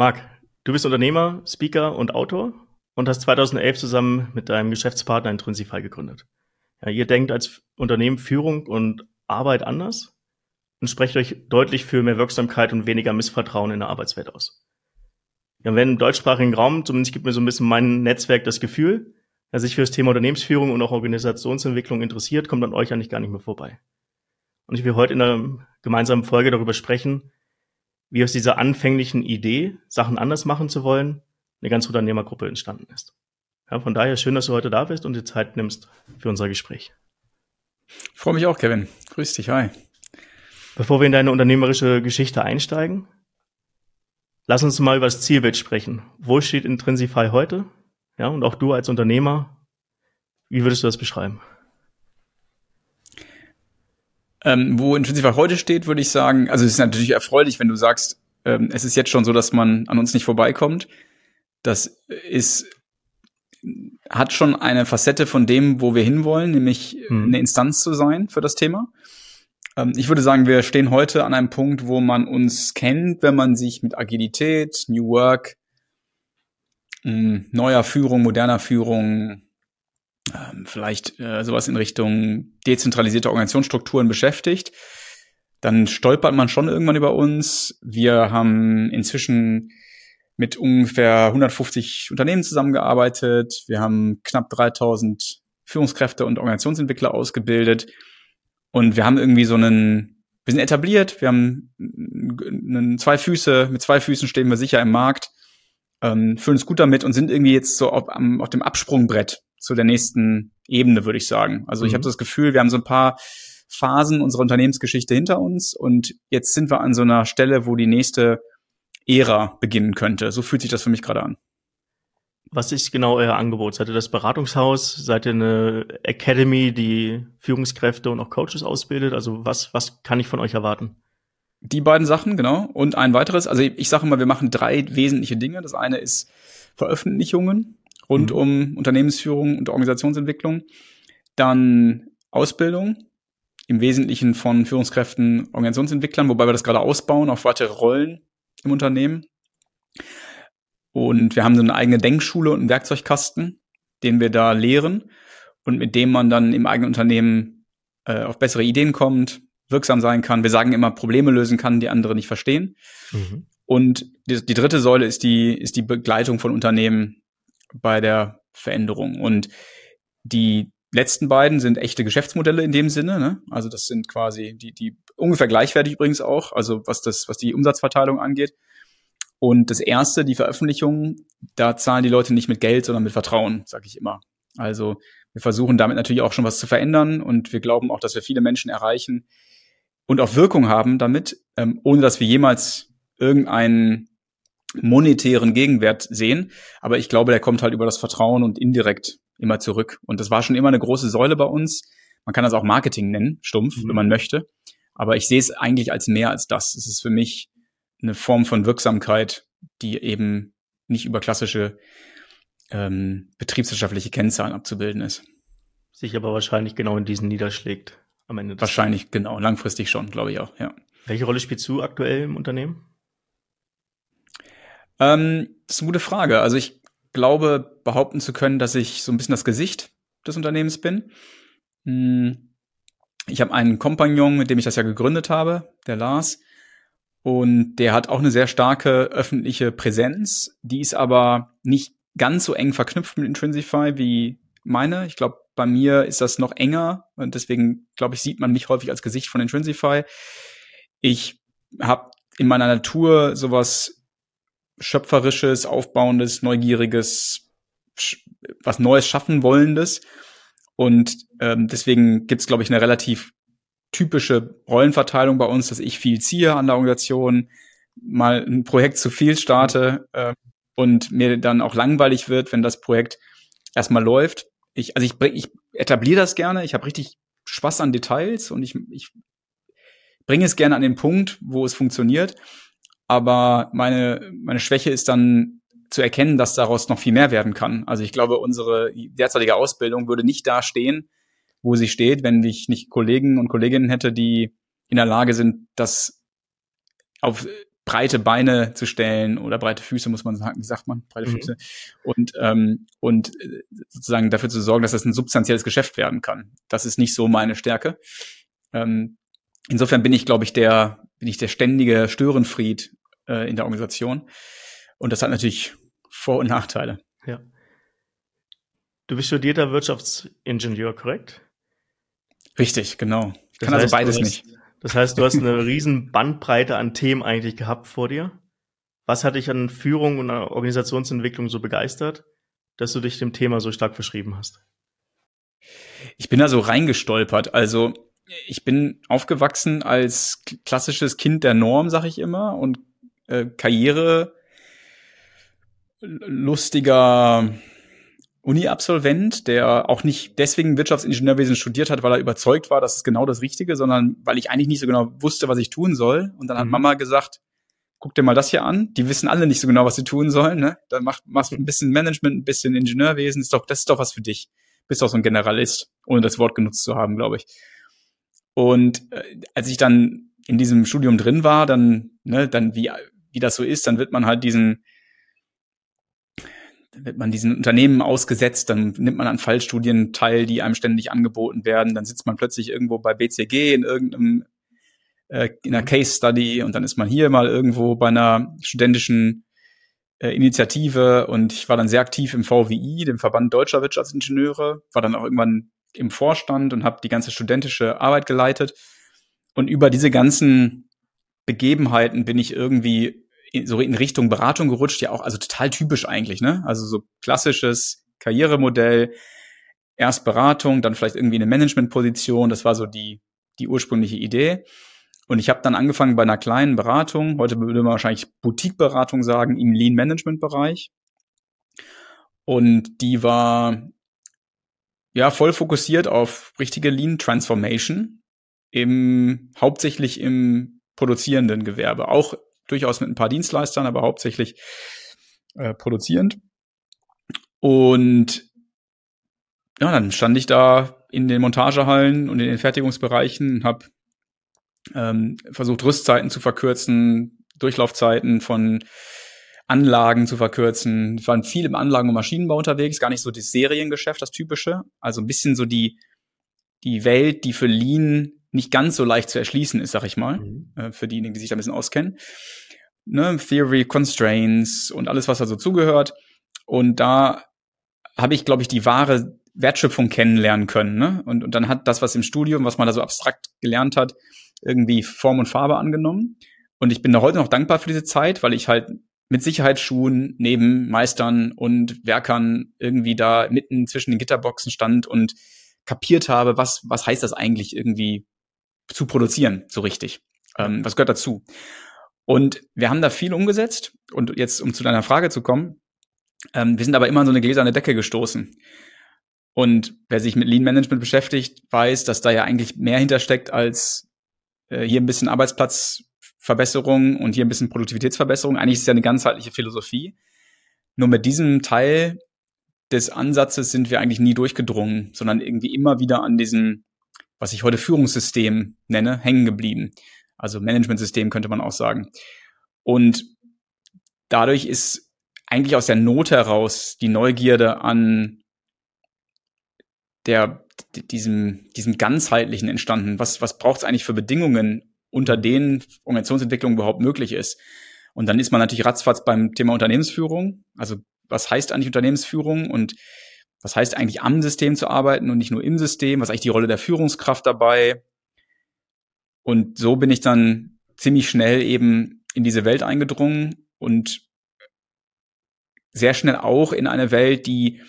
Marc, du bist Unternehmer, Speaker und Autor und hast 2011 zusammen mit deinem Geschäftspartner Intrinsify gegründet. Ja, ihr denkt als Unternehmen Führung und Arbeit anders und sprecht euch deutlich für mehr Wirksamkeit und weniger Missvertrauen in der Arbeitswelt aus. Ja, wenn im deutschsprachigen Raum, zumindest gibt mir so ein bisschen mein Netzwerk das Gefühl, wer sich für das Thema Unternehmensführung und auch Organisationsentwicklung interessiert, kommt an euch eigentlich gar nicht mehr vorbei. Und ich will heute in einer gemeinsamen Folge darüber sprechen, wie aus dieser anfänglichen Idee, Sachen anders machen zu wollen, eine ganze Unternehmergruppe entstanden ist. Ja, von daher schön, dass du heute da bist und die Zeit nimmst für unser Gespräch. Ich freue mich auch, Kevin. Grüß dich, hi. Bevor wir in deine unternehmerische Geschichte einsteigen, lass uns mal über das Zielbild sprechen. Wo steht Intrinsify heute? Ja, und auch du als Unternehmer, wie würdest du das beschreiben? Ähm, wo Intrinsify heute steht, würde ich sagen, also es ist natürlich erfreulich, wenn du sagst, ähm, es ist jetzt schon so, dass man an uns nicht vorbeikommt. Das ist hat schon eine Facette von dem, wo wir hinwollen, nämlich hm. eine Instanz zu sein für das Thema. Ähm, ich würde sagen, wir stehen heute an einem Punkt, wo man uns kennt, wenn man sich mit Agilität, New Work, hm, neuer Führung, moderner Führung, ähm, vielleicht äh, sowas in Richtung dezentralisierte Organisationsstrukturen beschäftigt, dann stolpert man schon irgendwann über uns. Wir haben inzwischen mit ungefähr 150 Unternehmen zusammengearbeitet. Wir haben knapp 3000 Führungskräfte und Organisationsentwickler ausgebildet. Und wir haben irgendwie so einen, wir sind etabliert, wir haben einen, zwei Füße, mit zwei Füßen stehen wir sicher im Markt, ähm, fühlen uns gut damit und sind irgendwie jetzt so auf, auf dem Absprungbrett zu der nächsten Ebene, würde ich sagen. Also mhm. ich habe das Gefühl, wir haben so ein paar Phasen unserer Unternehmensgeschichte hinter uns und jetzt sind wir an so einer Stelle, wo die nächste Ära beginnen könnte. So fühlt sich das für mich gerade an. Was ist genau euer Angebot? Seid ihr das Beratungshaus? Seid ihr eine Academy, die Führungskräfte und auch Coaches ausbildet? Also was, was kann ich von euch erwarten? Die beiden Sachen, genau. Und ein weiteres. Also ich sage mal, wir machen drei wesentliche Dinge. Das eine ist Veröffentlichungen rund mhm. um Unternehmensführung und Organisationsentwicklung. Dann Ausbildung, im Wesentlichen von Führungskräften, Organisationsentwicklern, wobei wir das gerade ausbauen auf weitere Rollen im Unternehmen. Und wir haben so eine eigene Denkschule und einen Werkzeugkasten, den wir da lehren und mit dem man dann im eigenen Unternehmen äh, auf bessere Ideen kommt, wirksam sein kann. Wir sagen immer, Probleme lösen kann, die andere nicht verstehen. Mhm. Und die, die, dritte Säule ist die, ist die Begleitung von Unternehmen bei der Veränderung. Und die letzten beiden sind echte Geschäftsmodelle in dem Sinne. Ne? Also das sind quasi die, die ungefähr gleichwertig übrigens auch, also was das, was die Umsatzverteilung angeht. Und das erste, die Veröffentlichung, da zahlen die Leute nicht mit Geld, sondern mit Vertrauen, sage ich immer. Also wir versuchen damit natürlich auch schon was zu verändern und wir glauben auch, dass wir viele Menschen erreichen und auch Wirkung haben damit, ähm, ohne dass wir jemals irgendeinen monetären Gegenwert sehen. Aber ich glaube, der kommt halt über das Vertrauen und indirekt immer zurück. Und das war schon immer eine große Säule bei uns. Man kann das auch Marketing nennen, stumpf, mhm. wenn man möchte. Aber ich sehe es eigentlich als mehr als das. Es ist für mich eine Form von Wirksamkeit, die eben nicht über klassische ähm, betriebswirtschaftliche Kennzahlen abzubilden ist. Sich aber wahrscheinlich genau in diesen niederschlägt am Ende. Des wahrscheinlich, Tages. genau. Langfristig schon, glaube ich auch, ja. Welche Rolle spielst du aktuell im Unternehmen? Ähm, das ist eine gute Frage. Also ich glaube, behaupten zu können, dass ich so ein bisschen das Gesicht des Unternehmens bin. Hm, ich habe einen Kompagnon, mit dem ich das ja gegründet habe, der Lars. Und der hat auch eine sehr starke öffentliche Präsenz. Die ist aber nicht ganz so eng verknüpft mit Intrinsify wie meine. Ich glaube, bei mir ist das noch enger und deswegen, glaube ich, sieht man mich häufig als Gesicht von Intrinsify. Ich habe in meiner Natur sowas schöpferisches, aufbauendes, neugieriges, was Neues schaffen wollendes. Und ähm, deswegen gibt's, glaube ich, eine relativ typische Rollenverteilung bei uns, dass ich viel ziehe an der Organisation, mal ein Projekt zu viel starte äh, und mir dann auch langweilig wird, wenn das Projekt erstmal läuft. Ich, also ich, ich etabliere das gerne, ich habe richtig Spaß an Details und ich, ich bringe es gerne an den Punkt, wo es funktioniert. Aber meine, meine Schwäche ist dann zu erkennen, dass daraus noch viel mehr werden kann. Also ich glaube, unsere derzeitige Ausbildung würde nicht da stehen, wo sie steht, wenn ich nicht Kollegen und Kolleginnen hätte, die in der Lage sind, das auf breite Beine zu stellen oder breite Füße, muss man sagen, wie sagt man, breite mhm. Füße. Und, ähm, und äh, sozusagen dafür zu sorgen, dass das ein substanzielles Geschäft werden kann. Das ist nicht so meine Stärke. Ähm, insofern bin ich, glaube ich, der, bin ich der ständige Störenfried äh, in der Organisation. Und das hat natürlich Vor- und Nachteile. Ja. Du bist studierter Wirtschaftsingenieur, korrekt? Richtig, genau. Ich das kann also heißt, also beides hast, nicht. Das heißt, du hast eine riesen Bandbreite an Themen eigentlich gehabt vor dir. Was hat dich an Führung und Organisationsentwicklung so begeistert, dass du dich dem Thema so stark verschrieben hast? Ich bin da so reingestolpert. Also ich bin aufgewachsen als klassisches Kind der Norm, sag ich immer, und äh, Karriere lustiger Uni-Absolvent, der auch nicht deswegen Wirtschaftsingenieurwesen studiert hat, weil er überzeugt war, dass es genau das Richtige, sondern weil ich eigentlich nicht so genau wusste, was ich tun soll. Und dann hat mhm. Mama gesagt, guck dir mal das hier an. Die wissen alle nicht so genau, was sie tun sollen. Ne? Dann mach, machst ein bisschen Management, ein bisschen Ingenieurwesen. Ist doch, das ist doch was für dich. Bist doch so ein Generalist, ohne das Wort genutzt zu haben, glaube ich. Und äh, als ich dann in diesem Studium drin war, dann, ne, dann wie, wie das so ist, dann wird man halt diesen wird man diesen Unternehmen ausgesetzt, dann nimmt man an Fallstudien teil, die einem ständig angeboten werden, dann sitzt man plötzlich irgendwo bei BCG in irgendeinem äh, in einer Case Study und dann ist man hier mal irgendwo bei einer studentischen äh, Initiative. Und ich war dann sehr aktiv im VWI, dem Verband Deutscher Wirtschaftsingenieure, war dann auch irgendwann im Vorstand und habe die ganze studentische Arbeit geleitet. Und über diese ganzen Begebenheiten bin ich irgendwie so in Richtung Beratung gerutscht, ja auch, also total typisch eigentlich, ne? Also so klassisches Karrieremodell, erst Beratung, dann vielleicht irgendwie eine Managementposition, das war so die, die ursprüngliche Idee. Und ich habe dann angefangen bei einer kleinen Beratung, heute würde man wahrscheinlich Boutique-Beratung sagen, im Lean-Management-Bereich. Und die war ja voll fokussiert auf richtige Lean-Transformation, im, hauptsächlich im produzierenden Gewerbe, auch durchaus mit ein paar Dienstleistern, aber hauptsächlich äh, produzierend. Und ja, dann stand ich da in den Montagehallen und in den Fertigungsbereichen und habe ähm, versucht, Rüstzeiten zu verkürzen, Durchlaufzeiten von Anlagen zu verkürzen. Ich war viel im Anlagen- und Maschinenbau unterwegs, gar nicht so das Seriengeschäft, das typische. Also ein bisschen so die, die Welt, die für Lean nicht ganz so leicht zu erschließen ist, sag ich mal, mhm. äh, für diejenigen, die sich da ein bisschen auskennen. Ne, Theory, Constraints und alles, was da so zugehört. Und da habe ich, glaube ich, die wahre Wertschöpfung kennenlernen können. Ne? Und, und dann hat das, was im Studium, was man da so abstrakt gelernt hat, irgendwie Form und Farbe angenommen. Und ich bin da heute noch dankbar für diese Zeit, weil ich halt mit Sicherheitsschuhen neben Meistern und Werkern irgendwie da mitten zwischen den Gitterboxen stand und kapiert habe, was, was heißt das eigentlich irgendwie zu produzieren, so richtig. Ähm, was gehört dazu? Und wir haben da viel umgesetzt. Und jetzt, um zu deiner Frage zu kommen, ähm, wir sind aber immer an so eine gläserne Decke gestoßen. Und wer sich mit Lean Management beschäftigt, weiß, dass da ja eigentlich mehr hintersteckt als äh, hier ein bisschen Arbeitsplatzverbesserung und hier ein bisschen Produktivitätsverbesserung. Eigentlich ist es ja eine ganzheitliche Philosophie. Nur mit diesem Teil des Ansatzes sind wir eigentlich nie durchgedrungen, sondern irgendwie immer wieder an diesem was ich heute Führungssystem nenne, hängen geblieben. Also Managementsystem könnte man auch sagen. Und dadurch ist eigentlich aus der Not heraus die Neugierde an der, diesem, diesem ganzheitlichen entstanden. Was, was braucht es eigentlich für Bedingungen, unter denen Organisationsentwicklung überhaupt möglich ist? Und dann ist man natürlich ratzfatz beim Thema Unternehmensführung. Also was heißt eigentlich Unternehmensführung? Und was heißt eigentlich am System zu arbeiten und nicht nur im System, was ist eigentlich die Rolle der Führungskraft dabei. Und so bin ich dann ziemlich schnell eben in diese Welt eingedrungen und sehr schnell auch in eine Welt, die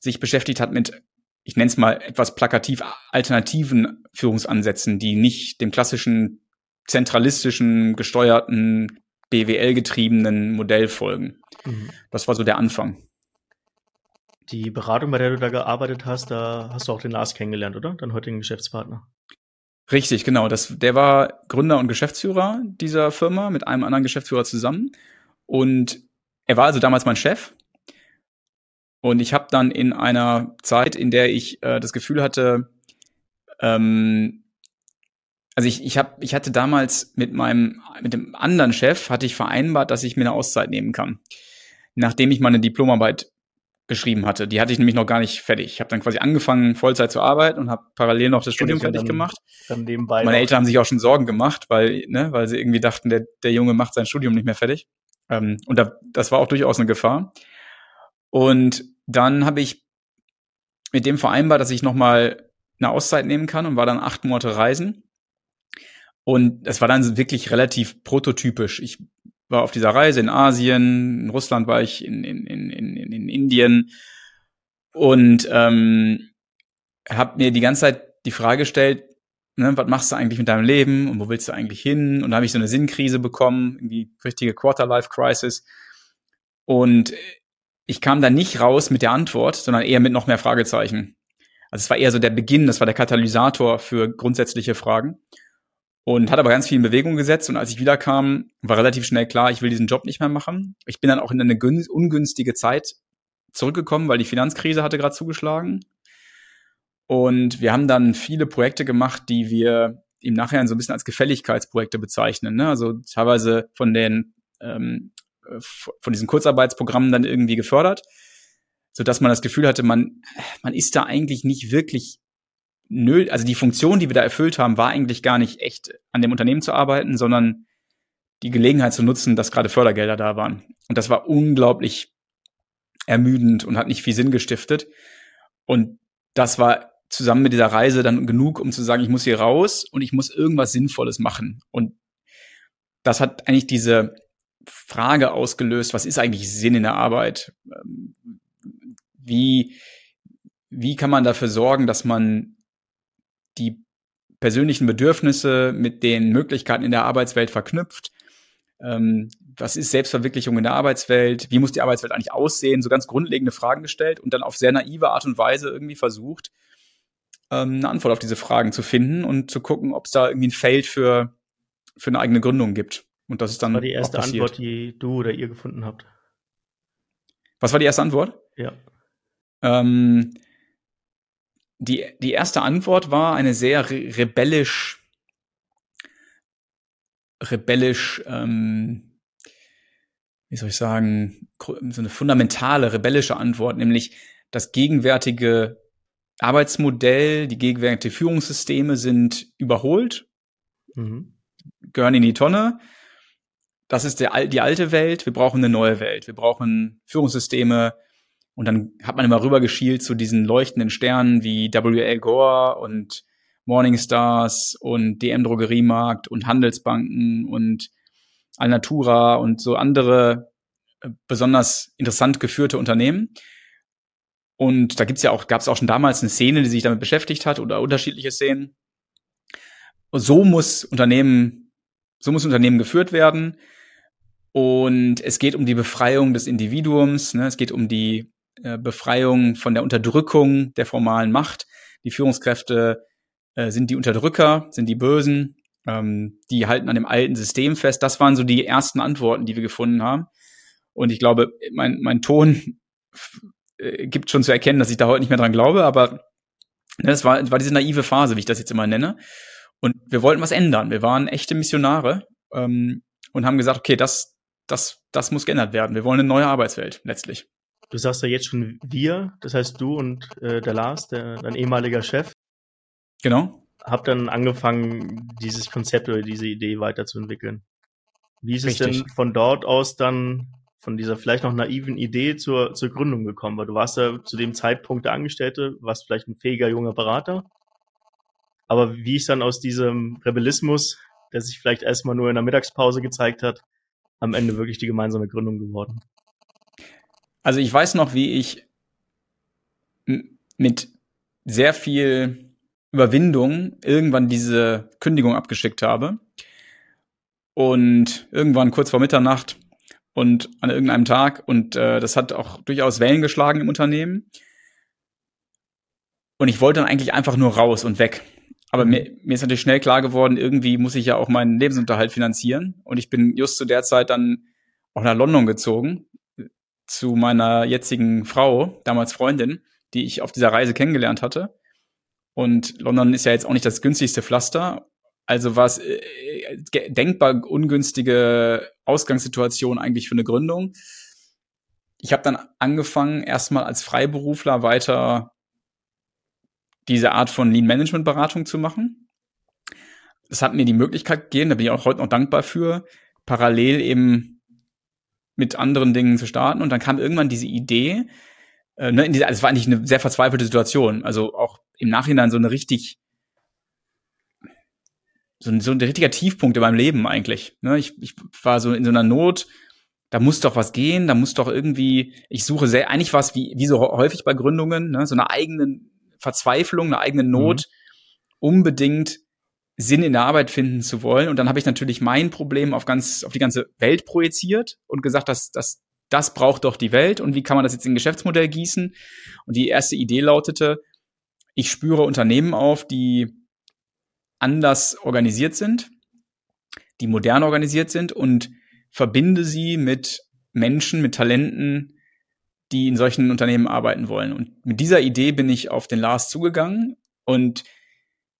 sich beschäftigt hat mit, ich nenne es mal etwas plakativ, alternativen Führungsansätzen, die nicht dem klassischen zentralistischen, gesteuerten, BWL-getriebenen Modell folgen. Mhm. Das war so der Anfang. Die Beratung, bei der du da gearbeitet hast, da hast du auch den Lars kennengelernt, oder? Deinen heutigen Geschäftspartner. Richtig, genau. Das, der war Gründer und Geschäftsführer dieser Firma mit einem anderen Geschäftsführer zusammen. Und er war also damals mein Chef. Und ich habe dann in einer Zeit, in der ich äh, das Gefühl hatte, ähm, also ich, ich, hab, ich hatte damals mit meinem, mit dem anderen Chef, hatte ich vereinbart, dass ich mir eine Auszeit nehmen kann. Nachdem ich meine Diplomarbeit geschrieben hatte. Die hatte ich nämlich noch gar nicht fertig. Ich habe dann quasi angefangen, Vollzeit zu arbeiten und habe parallel noch das Studium fertig dann, gemacht. Dann nebenbei Meine Eltern haben sich auch schon Sorgen gemacht, weil, ne, weil sie irgendwie dachten, der, der Junge macht sein Studium nicht mehr fertig. Ähm, und da, das war auch durchaus eine Gefahr. Und dann habe ich mit dem vereinbart, dass ich noch mal eine Auszeit nehmen kann und war dann acht Monate reisen. Und es war dann wirklich relativ prototypisch. Ich war auf dieser Reise in Asien, in Russland war ich, in, in, in, in, in Indien und ähm, habe mir die ganze Zeit die Frage gestellt, ne, was machst du eigentlich mit deinem Leben und wo willst du eigentlich hin? Und da habe ich so eine Sinnkrise bekommen, irgendwie richtige Quarter-Life-Crisis. Und ich kam da nicht raus mit der Antwort, sondern eher mit noch mehr Fragezeichen. Also es war eher so der Beginn, das war der Katalysator für grundsätzliche Fragen und hat aber ganz viel in Bewegung gesetzt. Und als ich wiederkam, war relativ schnell klar, ich will diesen Job nicht mehr machen. Ich bin dann auch in eine ungünstige Zeit zurückgekommen, weil die Finanzkrise hatte gerade zugeschlagen. Und wir haben dann viele Projekte gemacht, die wir im Nachhinein so ein bisschen als Gefälligkeitsprojekte bezeichnen. Ne? Also teilweise von den ähm, von diesen Kurzarbeitsprogrammen dann irgendwie gefördert, so dass man das Gefühl hatte, man man ist da eigentlich nicht wirklich nö, also die Funktion, die wir da erfüllt haben, war eigentlich gar nicht echt an dem Unternehmen zu arbeiten, sondern die Gelegenheit zu nutzen, dass gerade Fördergelder da waren. Und das war unglaublich ermüdend und hat nicht viel Sinn gestiftet. Und das war zusammen mit dieser Reise dann genug, um zu sagen, ich muss hier raus und ich muss irgendwas Sinnvolles machen. Und das hat eigentlich diese Frage ausgelöst, was ist eigentlich Sinn in der Arbeit? Ähm, wie, wie kann man dafür sorgen, dass man die persönlichen Bedürfnisse mit den Möglichkeiten in der Arbeitswelt verknüpft. Ähm, was ist Selbstverwirklichung in der Arbeitswelt? Wie muss die Arbeitswelt eigentlich aussehen? So ganz grundlegende Fragen gestellt und dann auf sehr naive Art und Weise irgendwie versucht, ähm, eine Antwort auf diese Fragen zu finden und zu gucken, ob es da irgendwie ein Feld für, für eine eigene Gründung gibt. Und das ist dann. Was war die erste Antwort, die du oder ihr gefunden habt? Was war die erste Antwort? Ja. Ähm, die, die erste Antwort war eine sehr re rebellisch, rebellisch, ähm, wie soll ich sagen, so eine fundamentale rebellische Antwort, nämlich das gegenwärtige Arbeitsmodell, die gegenwärtigen Führungssysteme sind überholt, mhm. gehören in die Tonne. Das ist der, die alte Welt. Wir brauchen eine neue Welt. Wir brauchen Führungssysteme, und dann hat man immer rüber geschielt zu diesen leuchtenden Sternen wie W.L. Gore und Morningstars und DM Drogeriemarkt und Handelsbanken und Alnatura und so andere äh, besonders interessant geführte Unternehmen. Und da gibt's ja auch, gab es auch schon damals eine Szene, die sich damit beschäftigt hat oder unterschiedliche Szenen. So muss Unternehmen, so muss Unternehmen geführt werden. Und es geht um die Befreiung des Individuums, ne? es geht um die Befreiung von der Unterdrückung der formalen Macht. Die Führungskräfte äh, sind die Unterdrücker, sind die Bösen, ähm, die halten an dem alten System fest. Das waren so die ersten Antworten, die wir gefunden haben. Und ich glaube, mein, mein Ton äh, gibt schon zu erkennen, dass ich da heute nicht mehr dran glaube, aber ne, das war, war diese naive Phase, wie ich das jetzt immer nenne. Und wir wollten was ändern. Wir waren echte Missionare ähm, und haben gesagt, okay, das, das, das muss geändert werden. Wir wollen eine neue Arbeitswelt letztlich du sagst ja jetzt schon wir, das heißt du und äh, der Lars, der, dein ehemaliger Chef. Genau. Hab dann angefangen, dieses Konzept oder diese Idee weiterzuentwickeln. Wie ist Richtig. es denn von dort aus dann, von dieser vielleicht noch naiven Idee zur, zur Gründung gekommen? Weil du warst ja zu dem Zeitpunkt der Angestellte, warst vielleicht ein fähiger junger Berater. Aber wie ist dann aus diesem Rebellismus, der sich vielleicht erstmal nur in der Mittagspause gezeigt hat, am Ende wirklich die gemeinsame Gründung geworden? Also ich weiß noch, wie ich mit sehr viel Überwindung irgendwann diese Kündigung abgeschickt habe. Und irgendwann kurz vor Mitternacht und an irgendeinem Tag. Und äh, das hat auch durchaus Wellen geschlagen im Unternehmen. Und ich wollte dann eigentlich einfach nur raus und weg. Aber mhm. mir, mir ist natürlich schnell klar geworden, irgendwie muss ich ja auch meinen Lebensunterhalt finanzieren. Und ich bin just zu der Zeit dann auch nach London gezogen zu meiner jetzigen Frau, damals Freundin, die ich auf dieser Reise kennengelernt hatte. Und London ist ja jetzt auch nicht das günstigste Pflaster. Also was äh, denkbar ungünstige Ausgangssituation eigentlich für eine Gründung. Ich habe dann angefangen, erstmal als Freiberufler weiter diese Art von Lean Management Beratung zu machen. Das hat mir die Möglichkeit gegeben, da bin ich auch heute noch dankbar für, parallel eben mit anderen Dingen zu starten. Und dann kam irgendwann diese Idee, äh, ne, also es war eigentlich eine sehr verzweifelte Situation. Also auch im Nachhinein so eine richtig, so ein, so ein richtiger Tiefpunkt in meinem Leben eigentlich. Ne, ich, ich war so in so einer Not, da muss doch was gehen, da muss doch irgendwie, ich suche sehr, eigentlich was wie, wie so häufig bei Gründungen, ne, so eine eigene Verzweiflung, eine eigene Not, mhm. unbedingt Sinn in der Arbeit finden zu wollen. Und dann habe ich natürlich mein Problem auf ganz, auf die ganze Welt projiziert und gesagt, dass, dass das braucht doch die Welt und wie kann man das jetzt in ein Geschäftsmodell gießen? Und die erste Idee lautete, ich spüre Unternehmen auf, die anders organisiert sind, die modern organisiert sind und verbinde sie mit Menschen, mit Talenten, die in solchen Unternehmen arbeiten wollen. Und mit dieser Idee bin ich auf den Lars zugegangen und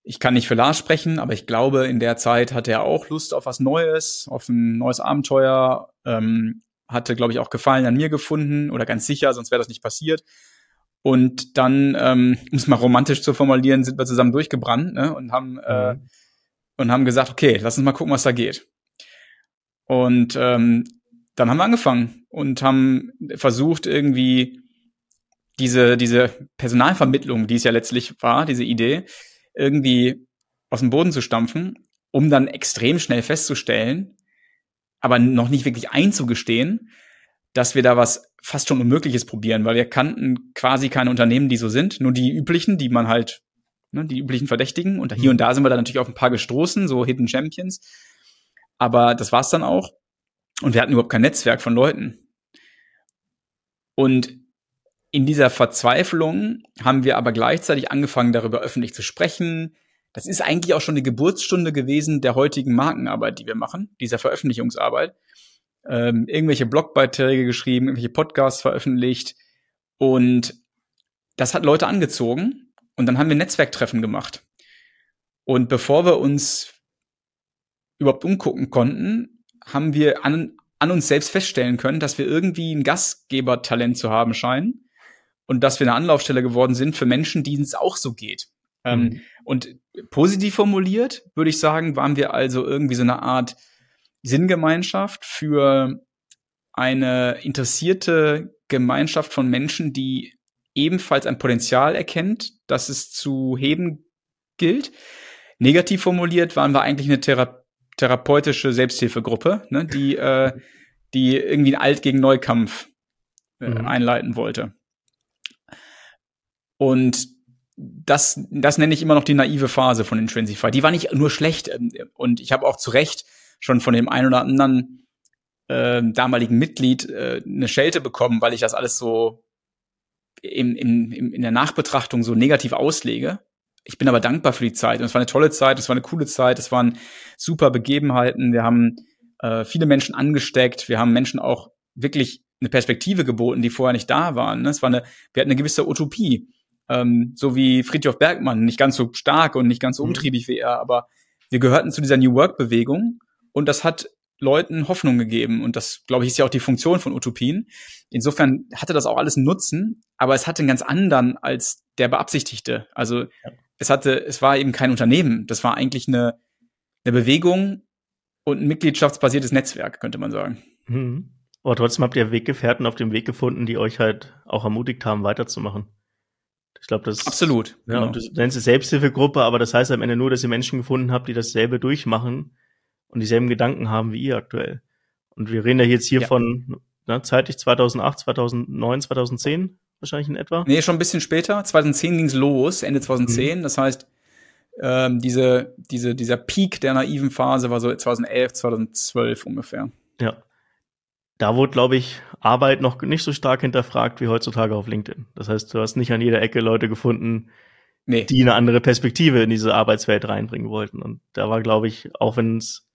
ich kann nicht für Lars sprechen, aber ich glaube, in der Zeit hatte er auch Lust auf was Neues, auf ein neues Abenteuer, ähm, hatte, glaube ich, auch Gefallen an mir gefunden oder ganz sicher, sonst wäre das nicht passiert. Und dann, ähm, um es mal romantisch zu formulieren, sind wir zusammen durchgebrannt ne, und haben äh, mhm. und haben gesagt, okay, lass uns mal gucken, was da geht. Und ähm, dann haben wir angefangen und haben versucht, irgendwie diese, diese Personalvermittlung, die es ja letztlich war, diese Idee, irgendwie aus dem Boden zu stampfen, um dann extrem schnell festzustellen, aber noch nicht wirklich einzugestehen, dass wir da was fast schon Unmögliches probieren, weil wir kannten quasi keine Unternehmen, die so sind, nur die üblichen, die man halt, ne, die üblichen Verdächtigen. Und hier mhm. und da sind wir dann natürlich auf ein paar gestoßen, so Hidden Champions. Aber das war's dann auch. Und wir hatten überhaupt kein Netzwerk von Leuten. Und in dieser Verzweiflung haben wir aber gleichzeitig angefangen, darüber öffentlich zu sprechen, das ist eigentlich auch schon die Geburtsstunde gewesen der heutigen Markenarbeit, die wir machen, dieser Veröffentlichungsarbeit. Ähm, irgendwelche Blogbeiträge geschrieben, irgendwelche Podcasts veröffentlicht und das hat Leute angezogen und dann haben wir Netzwerktreffen gemacht. Und bevor wir uns überhaupt umgucken konnten, haben wir an, an uns selbst feststellen können, dass wir irgendwie ein Gastgebertalent zu haben scheinen und dass wir eine Anlaufstelle geworden sind für Menschen, denen es auch so geht. Ähm, mhm. Und positiv formuliert, würde ich sagen, waren wir also irgendwie so eine Art Sinngemeinschaft für eine interessierte Gemeinschaft von Menschen, die ebenfalls ein Potenzial erkennt, das es zu heben gilt. Negativ formuliert waren wir eigentlich eine Thera therapeutische Selbsthilfegruppe, ne, die, äh, die irgendwie einen Alt gegen Neukampf äh, mhm. einleiten wollte. Und das, das nenne ich immer noch die naive Phase von Intrinsify. Die war nicht nur schlecht ähm, und ich habe auch zu Recht schon von dem einen oder anderen äh, damaligen Mitglied äh, eine Schelte bekommen, weil ich das alles so in, in, in der Nachbetrachtung so negativ auslege. Ich bin aber dankbar für die Zeit. Und es war eine tolle Zeit, es war eine coole Zeit, es waren super Begebenheiten. Wir haben äh, viele Menschen angesteckt, wir haben Menschen auch wirklich eine Perspektive geboten, die vorher nicht da waren. Es war eine, wir hatten eine gewisse Utopie ähm, so wie Friedhof Bergmann, nicht ganz so stark und nicht ganz so mhm. umtriebig wie er, aber wir gehörten zu dieser New Work-Bewegung und das hat Leuten Hoffnung gegeben und das, glaube ich, ist ja auch die Funktion von Utopien. Insofern hatte das auch alles einen Nutzen, aber es hatte einen ganz anderen als der beabsichtigte. Also ja. es hatte, es war eben kein Unternehmen, das war eigentlich eine, eine Bewegung und ein mitgliedschaftsbasiertes Netzwerk, könnte man sagen. Mhm. Aber trotzdem habt ihr Weggefährten auf dem Weg gefunden, die euch halt auch ermutigt haben, weiterzumachen. Ich glaube, das absolut. Ja, genau. du nennst es Selbsthilfegruppe, aber das heißt am Ende nur, dass ihr Menschen gefunden habt, die dasselbe durchmachen und dieselben Gedanken haben wie ihr aktuell. Und wir reden ja jetzt hier ja. von na, zeitlich 2008, 2009, 2010 wahrscheinlich in etwa. Nee, schon ein bisschen später. 2010 ging's los, Ende 2010. Mhm. Das heißt, ähm, diese, diese, dieser Peak der naiven Phase war so 2011, 2012 ungefähr. Ja da wurde, glaube ich, Arbeit noch nicht so stark hinterfragt wie heutzutage auf LinkedIn. Das heißt, du hast nicht an jeder Ecke Leute gefunden, nee. die eine andere Perspektive in diese Arbeitswelt reinbringen wollten. Und da war, glaube ich, auch wenn es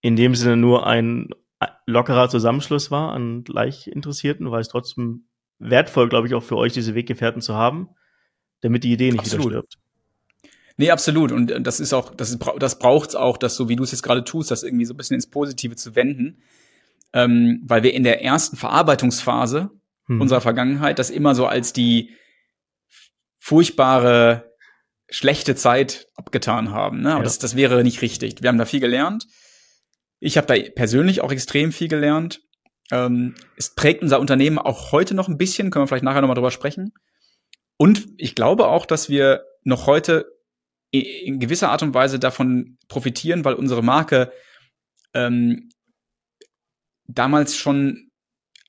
in dem Sinne nur ein lockerer Zusammenschluss war an gleich Interessierten, war es trotzdem wertvoll, glaube ich, auch für euch, diese Weggefährten zu haben, damit die Idee nicht Absolut. wieder stirbt. Nee, absolut. Und äh, das ist auch, das, ist, das braucht's auch, das so wie du es jetzt gerade tust, das irgendwie so ein bisschen ins Positive zu wenden. Ähm, weil wir in der ersten Verarbeitungsphase hm. unserer Vergangenheit das immer so als die furchtbare, schlechte Zeit abgetan haben. Ne? Aber ja. das, das wäre nicht richtig. Wir haben da viel gelernt. Ich habe da persönlich auch extrem viel gelernt. Ähm, es prägt unser Unternehmen auch heute noch ein bisschen, können wir vielleicht nachher nochmal drüber sprechen. Und ich glaube auch, dass wir noch heute in gewisser Art und Weise davon profitieren, weil unsere Marke ähm, damals schon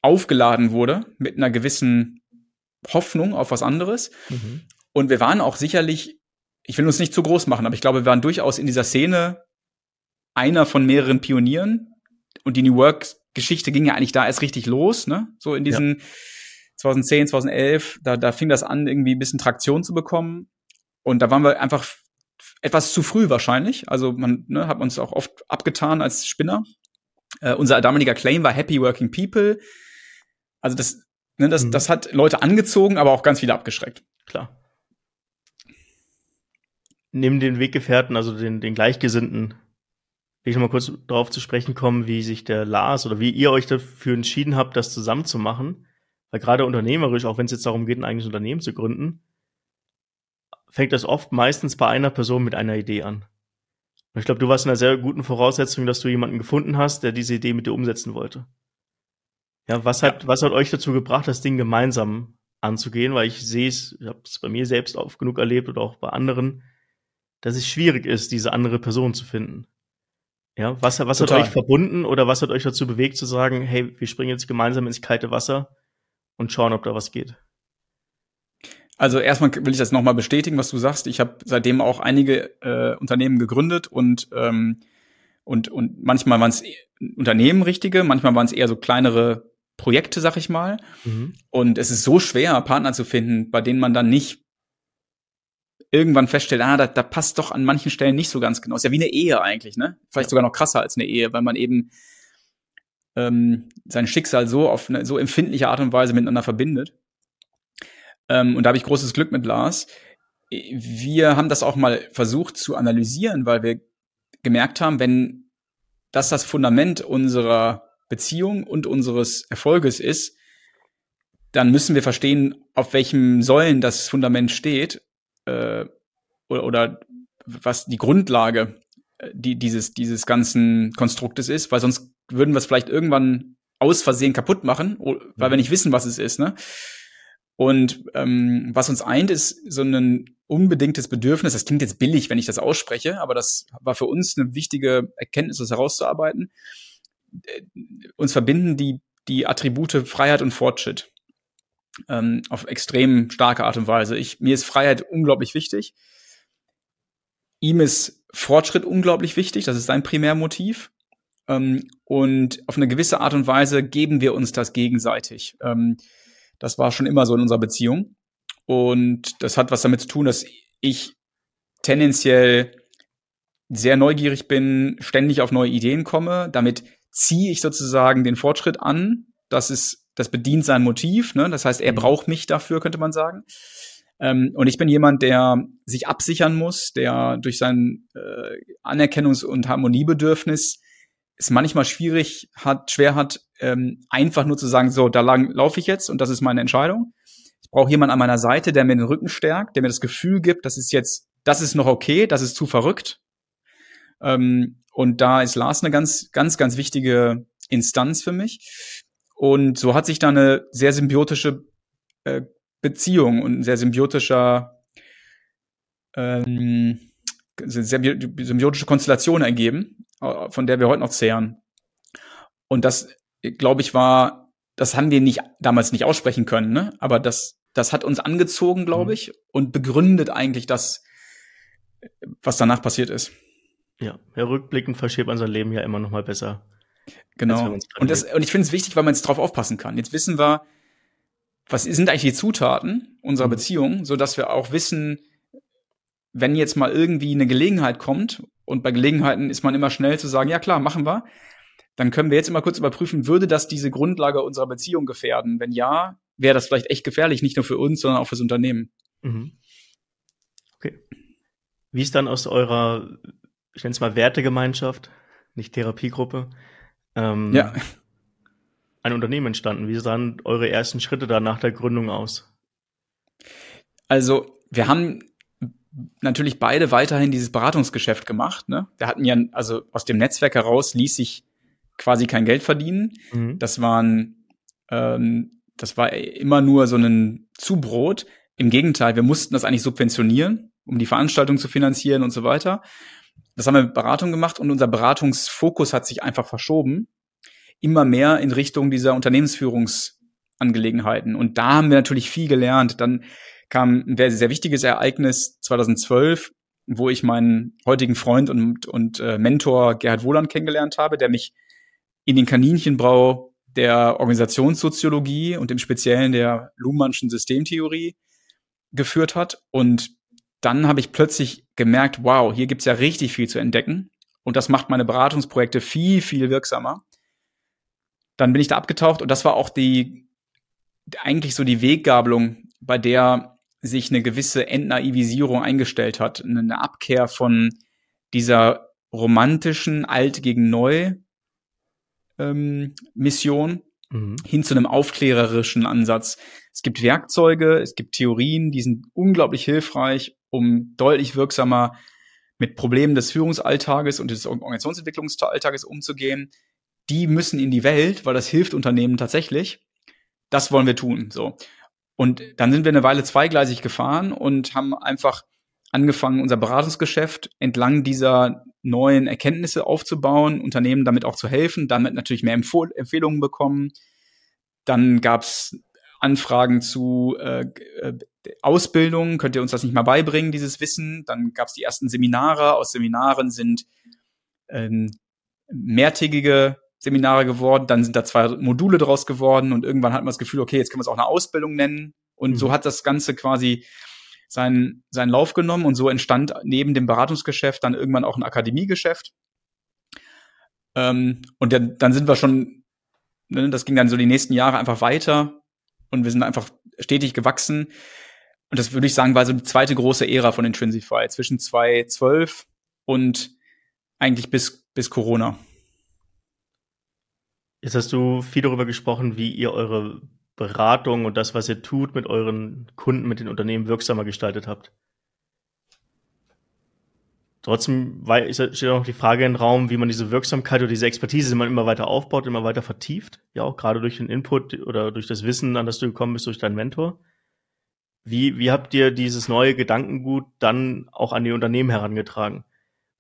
aufgeladen wurde mit einer gewissen Hoffnung auf was anderes. Mhm. Und wir waren auch sicherlich, ich will uns nicht zu groß machen, aber ich glaube, wir waren durchaus in dieser Szene einer von mehreren Pionieren. Und die New Work-Geschichte ging ja eigentlich da erst richtig los, ne? So in diesen ja. 2010, 2011, da, da fing das an, irgendwie ein bisschen Traktion zu bekommen. Und da waren wir einfach etwas zu früh wahrscheinlich. Also man ne, hat uns auch oft abgetan als Spinner. Äh, unser damaliger Claim war Happy Working People. Also das, ne, das, mhm. das hat Leute angezogen, aber auch ganz viele abgeschreckt. Klar. Neben den Weggefährten, also den, den Gleichgesinnten, will ich noch mal kurz darauf zu sprechen kommen, wie sich der Lars oder wie ihr euch dafür entschieden habt, das zusammen zu machen. Weil gerade unternehmerisch, auch wenn es jetzt darum geht, ein eigenes Unternehmen zu gründen, fängt das oft meistens bei einer Person mit einer Idee an. Und ich glaube, du warst in einer sehr guten Voraussetzung, dass du jemanden gefunden hast, der diese Idee mit dir umsetzen wollte. Ja, was hat, was hat euch dazu gebracht, das Ding gemeinsam anzugehen? Weil ich sehe es, ich habe es bei mir selbst oft genug erlebt oder auch bei anderen, dass es schwierig ist, diese andere Person zu finden. Ja, was, was hat euch verbunden oder was hat euch dazu bewegt zu sagen, hey, wir springen jetzt gemeinsam ins kalte Wasser und schauen, ob da was geht? Also erstmal will ich das nochmal bestätigen, was du sagst. Ich habe seitdem auch einige äh, Unternehmen gegründet und ähm, und und manchmal waren es Unternehmen richtige, manchmal waren es eher so kleinere Projekte, sag ich mal. Mhm. Und es ist so schwer, Partner zu finden, bei denen man dann nicht irgendwann feststellt, ah, da, da passt doch an manchen Stellen nicht so ganz genau. Ist ja wie eine Ehe eigentlich, ne? Vielleicht sogar noch krasser als eine Ehe, weil man eben ähm, sein Schicksal so auf eine so empfindliche Art und Weise miteinander verbindet. Ähm, und da habe ich großes Glück mit Lars. Wir haben das auch mal versucht zu analysieren, weil wir gemerkt haben, wenn das das Fundament unserer Beziehung und unseres Erfolges ist, dann müssen wir verstehen, auf welchem Säulen das Fundament steht äh, oder, oder was die Grundlage äh, die, dieses, dieses ganzen Konstruktes ist, weil sonst würden wir es vielleicht irgendwann aus Versehen kaputt machen, weil wir nicht wissen, was es ist. Ne? Und ähm, was uns eint, ist so ein unbedingtes Bedürfnis. Das klingt jetzt billig, wenn ich das ausspreche, aber das war für uns eine wichtige Erkenntnis, das herauszuarbeiten. Äh, uns verbinden die, die Attribute Freiheit und Fortschritt ähm, auf extrem starke Art und Weise. Ich, mir ist Freiheit unglaublich wichtig. Ihm ist Fortschritt unglaublich wichtig. Das ist sein Primärmotiv. Ähm, und auf eine gewisse Art und Weise geben wir uns das gegenseitig. Ähm, das war schon immer so in unserer Beziehung. Und das hat was damit zu tun, dass ich tendenziell sehr neugierig bin, ständig auf neue Ideen komme. Damit ziehe ich sozusagen den Fortschritt an. Das ist, das bedient sein Motiv. Ne? Das heißt, er mhm. braucht mich dafür, könnte man sagen. Ähm, und ich bin jemand, der sich absichern muss, der durch sein äh, Anerkennungs- und Harmoniebedürfnis es manchmal schwierig hat, schwer hat, ähm, einfach nur zu sagen, so, da lang laufe ich jetzt und das ist meine Entscheidung. Ich brauche jemanden an meiner Seite, der mir den Rücken stärkt, der mir das Gefühl gibt, das ist jetzt, das ist noch okay, das ist zu verrückt. Ähm, und da ist Lars eine ganz, ganz, ganz wichtige Instanz für mich. Und so hat sich da eine sehr symbiotische äh, Beziehung und ein sehr symbiotischer ähm, symbiotische Konstellation ergeben, von der wir heute noch zehren. Und das, glaube ich, war, das haben wir nicht damals nicht aussprechen können, ne? Aber das, das hat uns angezogen, glaube mhm. ich, und begründet eigentlich das, was danach passiert ist. Ja, ja rückblickend versteht man sein Leben ja immer noch mal besser. Genau. Und, das, und ich finde es wichtig, weil man jetzt drauf aufpassen kann. Jetzt wissen wir, was sind eigentlich die Zutaten unserer mhm. Beziehung, so dass wir auch wissen, wenn jetzt mal irgendwie eine Gelegenheit kommt, und bei Gelegenheiten ist man immer schnell zu sagen, ja klar, machen wir, dann können wir jetzt immer kurz überprüfen, würde das diese Grundlage unserer Beziehung gefährden? Wenn ja, wäre das vielleicht echt gefährlich, nicht nur für uns, sondern auch fürs Unternehmen. Mhm. Okay. Wie ist dann aus eurer, ich nenne es mal Wertegemeinschaft, nicht Therapiegruppe, ähm, ja. ein Unternehmen entstanden? Wie sahen eure ersten Schritte da nach der Gründung aus? Also, wir haben natürlich beide weiterhin dieses Beratungsgeschäft gemacht. Ne? Wir hatten ja, also aus dem Netzwerk heraus ließ sich quasi kein Geld verdienen. Mhm. Das waren, ähm, das war immer nur so ein Zubrot. Im Gegenteil, wir mussten das eigentlich subventionieren, um die Veranstaltung zu finanzieren und so weiter. Das haben wir mit Beratung gemacht und unser Beratungsfokus hat sich einfach verschoben. Immer mehr in Richtung dieser Unternehmensführungsangelegenheiten. Und da haben wir natürlich viel gelernt. Dann kam ein sehr, sehr wichtiges Ereignis 2012, wo ich meinen heutigen Freund und, und äh, Mentor Gerhard Wohland kennengelernt habe, der mich in den Kaninchenbrau der Organisationssoziologie und im Speziellen der Luhmannschen Systemtheorie geführt hat. Und dann habe ich plötzlich gemerkt, wow, hier gibt's ja richtig viel zu entdecken. Und das macht meine Beratungsprojekte viel, viel wirksamer. Dann bin ich da abgetaucht und das war auch die, eigentlich so die Weggabelung, bei der sich eine gewisse Entnaivisierung eingestellt hat, eine Abkehr von dieser romantischen Alt gegen Neu ähm, Mission mhm. hin zu einem aufklärerischen Ansatz. Es gibt Werkzeuge, es gibt Theorien, die sind unglaublich hilfreich, um deutlich wirksamer mit Problemen des Führungsalltages und des Organisationsentwicklungsalltages umzugehen. Die müssen in die Welt, weil das hilft Unternehmen tatsächlich. Das wollen wir tun. So. Und dann sind wir eine Weile zweigleisig gefahren und haben einfach angefangen, unser Beratungsgeschäft entlang dieser neuen Erkenntnisse aufzubauen, Unternehmen damit auch zu helfen, damit natürlich mehr Empf Empfehlungen bekommen. Dann gab's Anfragen zu äh, äh, Ausbildung, könnt ihr uns das nicht mal beibringen, dieses Wissen? Dann gab's die ersten Seminare. Aus Seminaren sind ähm, mehrtägige Seminare geworden, dann sind da zwei Module draus geworden und irgendwann hat man das Gefühl, okay, jetzt können wir es auch eine Ausbildung nennen. Und mhm. so hat das Ganze quasi seinen, seinen Lauf genommen und so entstand neben dem Beratungsgeschäft dann irgendwann auch ein Akademiegeschäft. Ähm, und dann, dann sind wir schon, ne, das ging dann so die nächsten Jahre einfach weiter und wir sind einfach stetig gewachsen. Und das würde ich sagen, war so die zweite große Ära von Intrinsify zwischen 2012 und eigentlich bis, bis Corona. Jetzt hast du viel darüber gesprochen, wie ihr eure Beratung und das, was ihr tut, mit euren Kunden, mit den Unternehmen wirksamer gestaltet habt. Trotzdem steht auch noch die Frage im Raum, wie man diese Wirksamkeit oder diese Expertise immer, immer weiter aufbaut, immer weiter vertieft. Ja, auch gerade durch den Input oder durch das Wissen, an das du gekommen bist, durch deinen Mentor. Wie, wie habt ihr dieses neue Gedankengut dann auch an die Unternehmen herangetragen?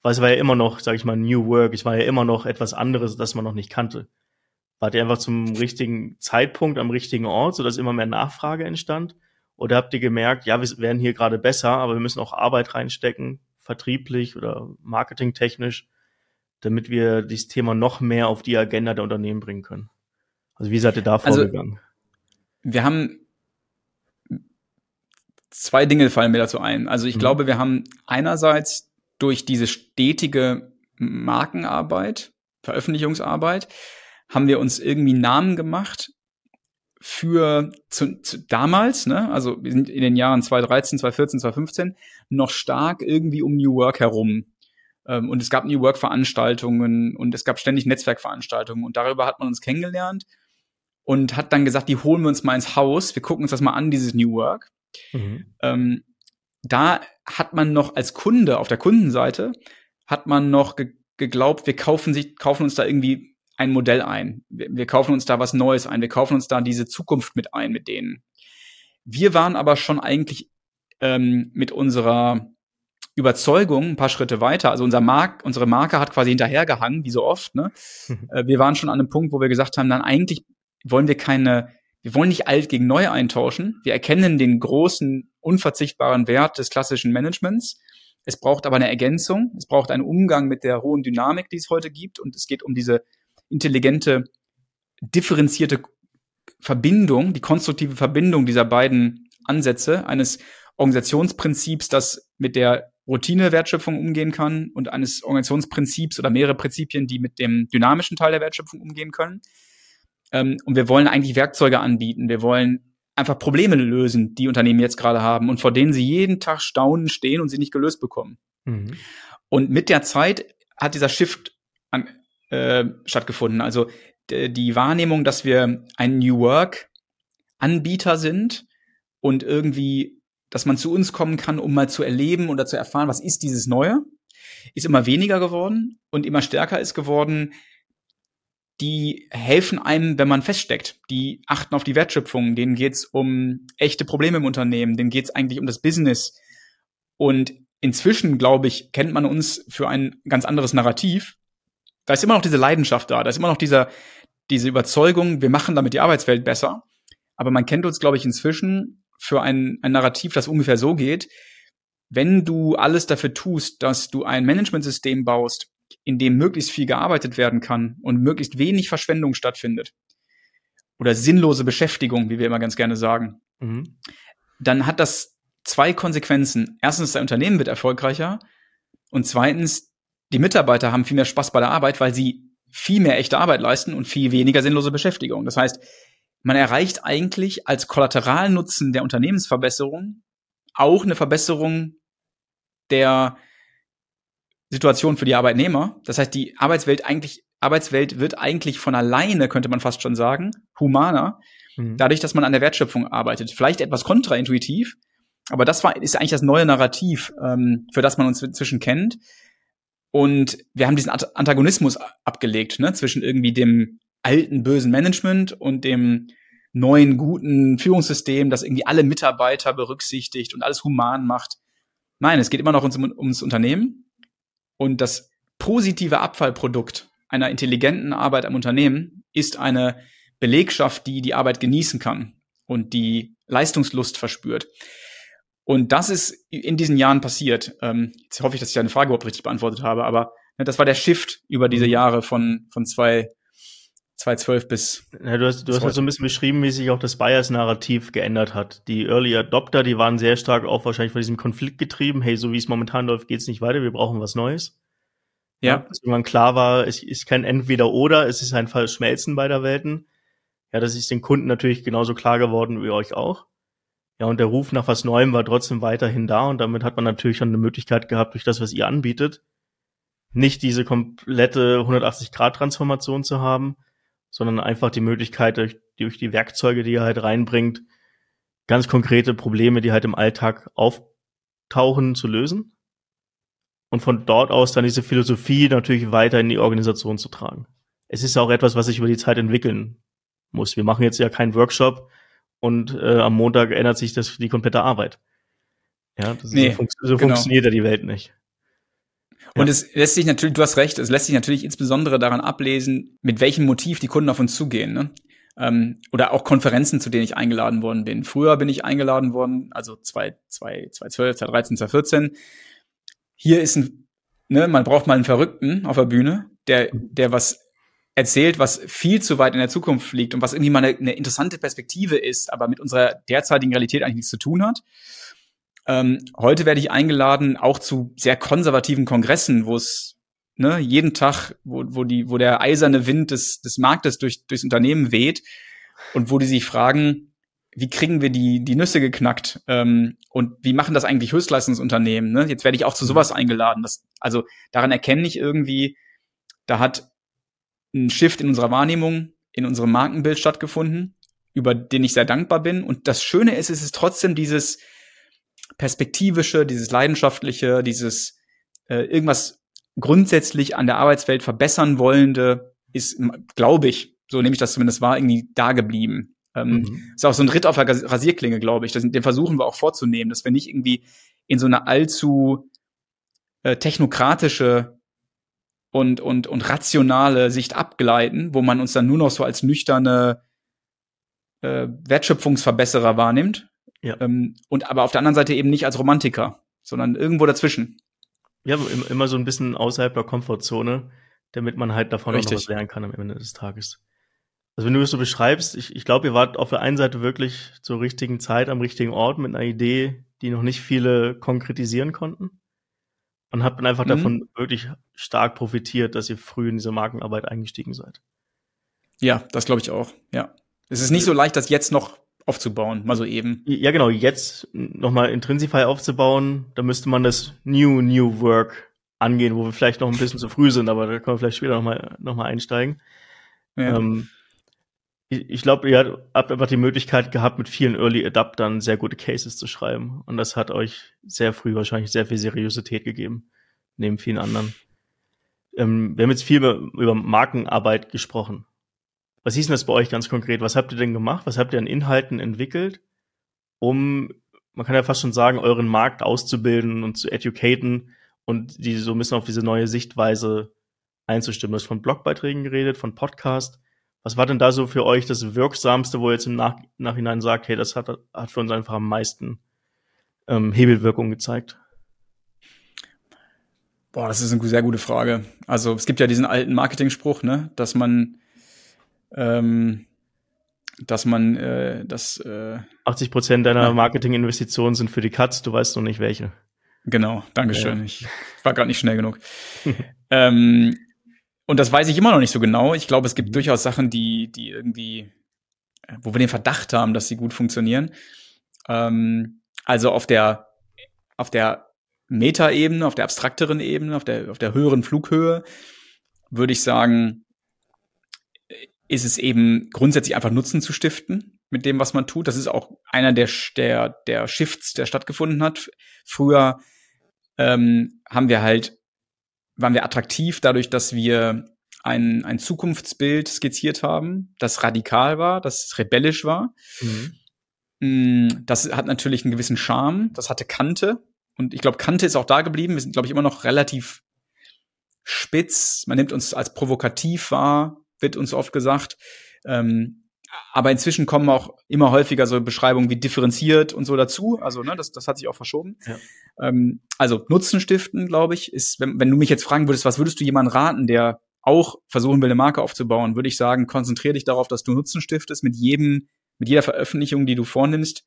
Weil es war ja immer noch, sag ich mal, New Work, es war ja immer noch etwas anderes, das man noch nicht kannte. Wart ihr einfach zum richtigen Zeitpunkt am richtigen Ort, sodass immer mehr Nachfrage entstand? Oder habt ihr gemerkt, ja, wir werden hier gerade besser, aber wir müssen auch Arbeit reinstecken, vertrieblich oder marketingtechnisch, damit wir dieses Thema noch mehr auf die Agenda der Unternehmen bringen können? Also wie seid ihr da also, vorgegangen? Wir haben zwei Dinge fallen mir dazu ein. Also ich mhm. glaube, wir haben einerseits durch diese stetige Markenarbeit, Veröffentlichungsarbeit, haben wir uns irgendwie Namen gemacht für zu, zu damals, ne, also wir sind in den Jahren 2013, 2014, 2015 noch stark irgendwie um New Work herum. Ähm, und es gab New Work Veranstaltungen und es gab ständig Netzwerkveranstaltungen und darüber hat man uns kennengelernt und hat dann gesagt, die holen wir uns mal ins Haus, wir gucken uns das mal an, dieses New Work. Mhm. Ähm, da hat man noch als Kunde auf der Kundenseite hat man noch ge geglaubt, wir kaufen sich, kaufen uns da irgendwie ein Modell ein. Wir, wir kaufen uns da was Neues ein. Wir kaufen uns da diese Zukunft mit ein mit denen. Wir waren aber schon eigentlich ähm, mit unserer Überzeugung ein paar Schritte weiter. Also unser Mark, unsere Marke hat quasi hinterhergehangen, wie so oft. Ne? Mhm. Äh, wir waren schon an einem Punkt, wo wir gesagt haben, dann eigentlich wollen wir keine, wir wollen nicht alt gegen neu eintauschen. Wir erkennen den großen, unverzichtbaren Wert des klassischen Managements. Es braucht aber eine Ergänzung. Es braucht einen Umgang mit der hohen Dynamik, die es heute gibt. Und es geht um diese intelligente, differenzierte Verbindung, die konstruktive Verbindung dieser beiden Ansätze eines Organisationsprinzips, das mit der Routine-Wertschöpfung umgehen kann und eines Organisationsprinzips oder mehrere Prinzipien, die mit dem dynamischen Teil der Wertschöpfung umgehen können. Ähm, und wir wollen eigentlich Werkzeuge anbieten. Wir wollen einfach Probleme lösen, die Unternehmen jetzt gerade haben und vor denen sie jeden Tag staunen stehen und sie nicht gelöst bekommen. Mhm. Und mit der Zeit hat dieser Shift an, äh, stattgefunden. Also die Wahrnehmung, dass wir ein New Work Anbieter sind und irgendwie, dass man zu uns kommen kann, um mal zu erleben oder zu erfahren, was ist dieses Neue, ist immer weniger geworden und immer stärker ist geworden. Die helfen einem, wenn man feststeckt. Die achten auf die Wertschöpfung. Denen geht's um echte Probleme im Unternehmen. Denen geht's eigentlich um das Business. Und inzwischen, glaube ich, kennt man uns für ein ganz anderes Narrativ. Da ist immer noch diese Leidenschaft da. Da ist immer noch dieser, diese Überzeugung, wir machen damit die Arbeitswelt besser. Aber man kennt uns, glaube ich, inzwischen für ein, ein Narrativ, das ungefähr so geht. Wenn du alles dafür tust, dass du ein Managementsystem baust, in dem möglichst viel gearbeitet werden kann und möglichst wenig Verschwendung stattfindet, oder sinnlose Beschäftigung, wie wir immer ganz gerne sagen, mhm. dann hat das zwei Konsequenzen. Erstens, das Unternehmen wird erfolgreicher und zweitens, die Mitarbeiter haben viel mehr Spaß bei der Arbeit, weil sie viel mehr echte Arbeit leisten und viel weniger sinnlose Beschäftigung. Das heißt, man erreicht eigentlich als Kollateralnutzen der Unternehmensverbesserung auch eine Verbesserung der Situation für die Arbeitnehmer. Das heißt, die Arbeitswelt eigentlich, Arbeitswelt wird eigentlich von alleine, könnte man fast schon sagen, humaner, mhm. dadurch, dass man an der Wertschöpfung arbeitet. Vielleicht etwas kontraintuitiv, aber das war, ist eigentlich das neue Narrativ, ähm, für das man uns inzwischen kennt. Und wir haben diesen Antagonismus abgelegt, ne, zwischen irgendwie dem alten bösen Management und dem neuen guten Führungssystem, das irgendwie alle Mitarbeiter berücksichtigt und alles human macht. Nein, es geht immer noch ums, ums Unternehmen und das positive Abfallprodukt einer intelligenten Arbeit am Unternehmen ist eine Belegschaft, die die Arbeit genießen kann und die Leistungslust verspürt. Und das ist in diesen Jahren passiert. Ähm, jetzt hoffe ich, dass ich deine Frage überhaupt richtig beantwortet habe, aber ne, das war der Shift über diese Jahre von, von zwei 2012 bis. Ja, du hast, du hast halt so ein bisschen beschrieben, wie sich auch das Bias-Narrativ geändert hat. Die Early Adopter, die waren sehr stark auch wahrscheinlich von diesem Konflikt getrieben. Hey, so wie es momentan läuft, geht's nicht weiter. Wir brauchen was Neues. Ja. ja dass irgendwann klar war, es ist kein Entweder-Oder, es ist ein Verschmelzen beider Welten. Ja, das ist den Kunden natürlich genauso klar geworden wie euch auch. Ja, und der Ruf nach was Neuem war trotzdem weiterhin da und damit hat man natürlich schon eine Möglichkeit gehabt, durch das, was ihr anbietet, nicht diese komplette 180-Grad-Transformation zu haben, sondern einfach die Möglichkeit, durch, durch die Werkzeuge, die er halt reinbringt, ganz konkrete Probleme, die halt im Alltag auftauchen, zu lösen. Und von dort aus dann diese Philosophie natürlich weiter in die Organisation zu tragen. Es ist ja auch etwas, was sich über die Zeit entwickeln muss. Wir machen jetzt ja keinen Workshop und äh, am Montag ändert sich das die komplette Arbeit. Ja, nee, so, fun so genau. funktioniert ja die Welt nicht. Und es lässt sich natürlich, du hast recht, es lässt sich natürlich insbesondere daran ablesen, mit welchem Motiv die Kunden auf uns zugehen. Ne? Ähm, oder auch Konferenzen, zu denen ich eingeladen worden bin. Früher bin ich eingeladen worden, also 2012, 2013, 2014. Hier ist ein, ne, man braucht mal einen Verrückten auf der Bühne, der, der was erzählt, was viel zu weit in der Zukunft liegt und was irgendwie mal eine, eine interessante Perspektive ist, aber mit unserer derzeitigen Realität eigentlich nichts zu tun hat. Ähm, heute werde ich eingeladen, auch zu sehr konservativen Kongressen, wo es ne, jeden Tag, wo, wo, die, wo der eiserne Wind des, des Marktes durch, durchs Unternehmen weht und wo die sich fragen, wie kriegen wir die, die Nüsse geknackt ähm, und wie machen das eigentlich Höchstleistungsunternehmen? Ne? Jetzt werde ich auch zu sowas eingeladen. Das, also daran erkenne ich irgendwie, da hat ein Shift in unserer Wahrnehmung, in unserem Markenbild stattgefunden, über den ich sehr dankbar bin. Und das Schöne ist, es ist trotzdem dieses, perspektivische, dieses leidenschaftliche, dieses äh, irgendwas grundsätzlich an der Arbeitswelt verbessern wollende ist, glaube ich, so nehme ich das zumindest wahr, irgendwie da geblieben. Ähm, mhm. Ist auch so ein Ritt auf der Rasierklinge, glaube ich. Das, den versuchen wir auch vorzunehmen, dass wir nicht irgendwie in so eine allzu äh, technokratische und, und, und rationale Sicht abgleiten, wo man uns dann nur noch so als nüchterne äh, Wertschöpfungsverbesserer wahrnimmt, ja. Ähm, und aber auf der anderen Seite eben nicht als Romantiker, sondern irgendwo dazwischen. Ja, immer so ein bisschen außerhalb der Komfortzone, damit man halt davon Richtig. auch noch was lernen kann am Ende des Tages. Also wenn du es so beschreibst, ich, ich glaube, ihr wart auf der einen Seite wirklich zur richtigen Zeit am richtigen Ort mit einer Idee, die noch nicht viele konkretisieren konnten. Und habt dann einfach mhm. davon wirklich stark profitiert, dass ihr früh in diese Markenarbeit eingestiegen seid. Ja, das glaube ich auch, ja. Es ist nicht so leicht, das jetzt noch aufzubauen, mal so eben. Ja, genau, jetzt nochmal Intrinsify aufzubauen, da müsste man das New New Work angehen, wo wir vielleicht noch ein bisschen zu früh sind, aber da können wir vielleicht später nochmal noch mal einsteigen. Ja. Ähm, ich, ich glaube, ihr habt einfach die Möglichkeit gehabt, mit vielen Early Adaptern sehr gute Cases zu schreiben. Und das hat euch sehr früh wahrscheinlich sehr viel Seriosität gegeben, neben vielen anderen. Ähm, wir haben jetzt viel über Markenarbeit gesprochen. Was hieß denn das bei euch ganz konkret? Was habt ihr denn gemacht? Was habt ihr an Inhalten entwickelt, um, man kann ja fast schon sagen, euren Markt auszubilden und zu educaten und die so ein bisschen auf diese neue Sichtweise einzustimmen? Du hast von Blogbeiträgen geredet, von Podcast. Was war denn da so für euch das Wirksamste, wo ihr jetzt im Nach Nachhinein sagt, hey, das hat, hat für uns einfach am meisten ähm, Hebelwirkung gezeigt? Boah, das ist eine sehr gute Frage. Also es gibt ja diesen alten Marketing-Spruch, ne, dass man, ähm, dass man äh, das äh, 80 Prozent deiner Marketinginvestitionen sind für die Cuts, du weißt noch nicht welche. Genau, Dankeschön. Ja. Ich war gerade nicht schnell genug. ähm, und das weiß ich immer noch nicht so genau. Ich glaube, es gibt durchaus Sachen, die, die irgendwie, äh, wo wir den Verdacht haben, dass sie gut funktionieren. Ähm, also auf der, auf der Metaebene, auf der abstrakteren Ebene, auf der, auf der höheren Flughöhe, würde ich sagen, ist es eben grundsätzlich einfach Nutzen zu stiften mit dem, was man tut. Das ist auch einer der, der, der Shifts, der stattgefunden hat. Früher ähm, haben wir halt, waren wir attraktiv dadurch, dass wir ein, ein Zukunftsbild skizziert haben, das radikal war, das rebellisch war. Mhm. Mm, das hat natürlich einen gewissen Charme, das hatte Kante, und ich glaube, Kante ist auch da geblieben. Wir sind, glaube ich, immer noch relativ spitz. Man nimmt uns als provokativ wahr, wird uns oft gesagt. Ähm, aber inzwischen kommen auch immer häufiger so Beschreibungen wie differenziert und so dazu. Also, ne, das, das hat sich auch verschoben. Ja. Ähm, also Nutzen stiften, glaube ich, ist, wenn, wenn du mich jetzt fragen würdest, was würdest du jemandem raten, der auch versuchen will, eine Marke aufzubauen, würde ich sagen, konzentriere dich darauf, dass du Nutzen stiftest mit jedem, mit jeder Veröffentlichung, die du vornimmst.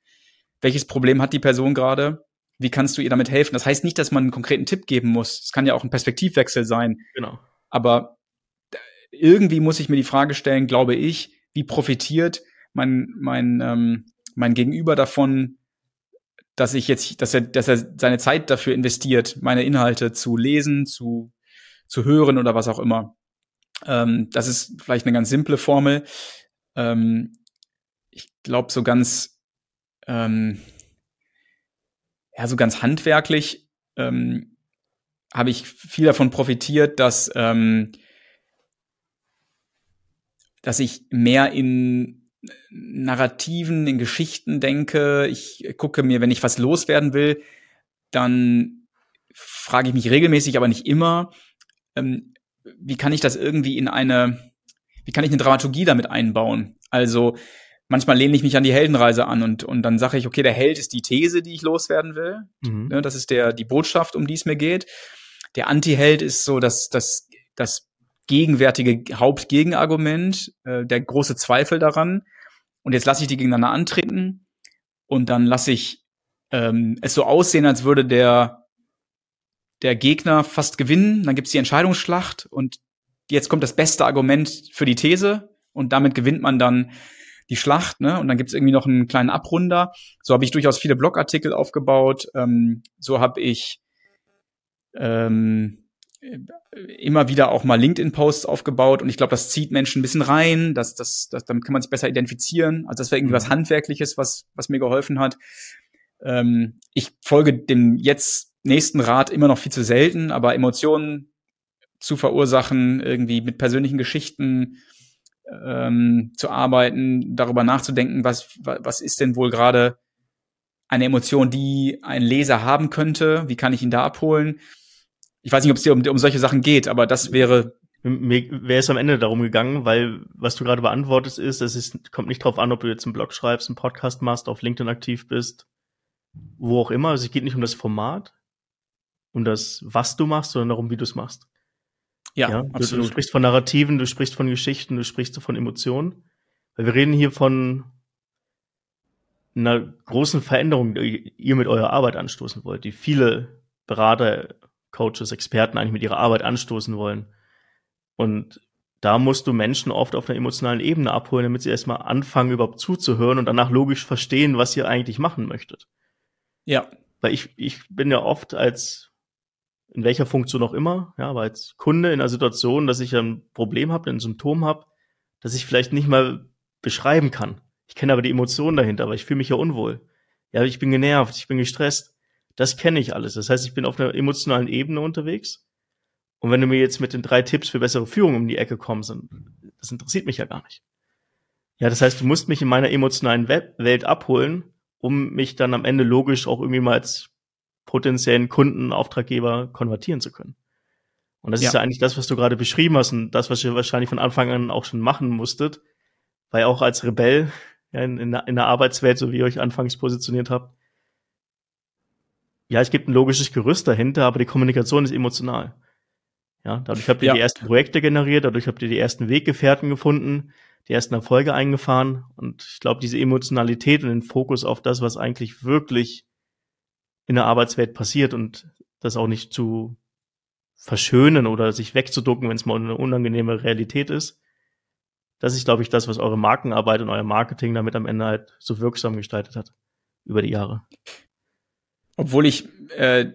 Welches Problem hat die Person gerade? wie kannst du ihr damit helfen? Das heißt nicht, dass man einen konkreten Tipp geben muss. Es kann ja auch ein Perspektivwechsel sein. Genau. Aber irgendwie muss ich mir die Frage stellen, glaube ich, wie profitiert mein, mein, ähm, mein Gegenüber davon, dass ich jetzt, dass er, dass er seine Zeit dafür investiert, meine Inhalte zu lesen, zu, zu hören oder was auch immer. Ähm, das ist vielleicht eine ganz simple Formel. Ähm, ich glaube, so ganz, ähm, ja, so ganz handwerklich ähm, habe ich viel davon profitiert, dass, ähm, dass ich mehr in Narrativen, in Geschichten denke. Ich gucke mir, wenn ich was loswerden will, dann frage ich mich regelmäßig, aber nicht immer, ähm, wie kann ich das irgendwie in eine, wie kann ich eine Dramaturgie damit einbauen? Also manchmal lehne ich mich an die Heldenreise an und, und dann sage ich, okay, der Held ist die These, die ich loswerden will. Mhm. Ne, das ist der, die Botschaft, um die es mir geht. Der Anti-Held ist so das, das, das gegenwärtige Hauptgegenargument, äh, der große Zweifel daran. Und jetzt lasse ich die gegeneinander antreten und dann lasse ich ähm, es so aussehen, als würde der, der Gegner fast gewinnen. Dann gibt's die Entscheidungsschlacht und jetzt kommt das beste Argument für die These und damit gewinnt man dann die Schlacht, ne? Und dann gibt's irgendwie noch einen kleinen Abrunder. So habe ich durchaus viele Blogartikel aufgebaut. Ähm, so habe ich ähm, immer wieder auch mal LinkedIn-Posts aufgebaut und ich glaube, das zieht Menschen ein bisschen rein, das, das, das, damit kann man sich besser identifizieren. Also das wäre irgendwie mhm. was Handwerkliches, was, was mir geholfen hat. Ähm, ich folge dem jetzt nächsten Rat immer noch viel zu selten, aber Emotionen zu verursachen, irgendwie mit persönlichen Geschichten, ähm, zu arbeiten, darüber nachzudenken, was, was ist denn wohl gerade eine Emotion, die ein Leser haben könnte, wie kann ich ihn da abholen. Ich weiß nicht, ob es dir um, um solche Sachen geht, aber das wäre mir wäre es am Ende darum gegangen, weil was du gerade beantwortest ist, es ist, kommt nicht drauf an, ob du jetzt einen Blog schreibst, einen Podcast machst, auf LinkedIn aktiv bist, wo auch immer. Also es geht nicht um das Format, um das, was du machst, sondern darum, wie du es machst. Ja, ja absolut. Du, du, sprichst von Narrativen, du sprichst von Geschichten, du sprichst von Emotionen. Weil wir reden hier von einer großen Veränderung, die ihr mit eurer Arbeit anstoßen wollt, die viele Berater, Coaches, Experten eigentlich mit ihrer Arbeit anstoßen wollen. Und da musst du Menschen oft auf einer emotionalen Ebene abholen, damit sie erstmal anfangen, überhaupt zuzuhören und danach logisch verstehen, was ihr eigentlich machen möchtet. Ja. Weil ich, ich bin ja oft als, in welcher Funktion auch immer, ja, aber als Kunde in einer Situation, dass ich ein Problem habe, ein Symptom habe, dass ich vielleicht nicht mal beschreiben kann. Ich kenne aber die Emotionen dahinter, aber ich fühle mich ja unwohl. Ja, ich bin genervt, ich bin gestresst. Das kenne ich alles. Das heißt, ich bin auf einer emotionalen Ebene unterwegs und wenn du mir jetzt mit den drei Tipps für bessere Führung um die Ecke kommst, das interessiert mich ja gar nicht. Ja, das heißt, du musst mich in meiner emotionalen Welt abholen, um mich dann am Ende logisch auch irgendwie mal als potenziellen Kunden, Auftraggeber konvertieren zu können. Und das ja. ist ja eigentlich das, was du gerade beschrieben hast und das, was ihr wahrscheinlich von Anfang an auch schon machen musstet, weil auch als Rebell ja, in, in, in der Arbeitswelt, so wie ihr euch anfangs positioniert habt, ja, es gibt ein logisches Gerüst dahinter, aber die Kommunikation ist emotional. Ja, dadurch habt ihr ja. die ersten Projekte generiert, dadurch habt ihr die ersten Weggefährten gefunden, die ersten Erfolge eingefahren. Und ich glaube, diese Emotionalität und den Fokus auf das, was eigentlich wirklich in der Arbeitswelt passiert und das auch nicht zu verschönen oder sich wegzuducken, wenn es mal eine unangenehme Realität ist. Das ist, glaube ich, das, was eure Markenarbeit und euer Marketing damit am Ende halt so wirksam gestaltet hat über die Jahre. Obwohl ich äh,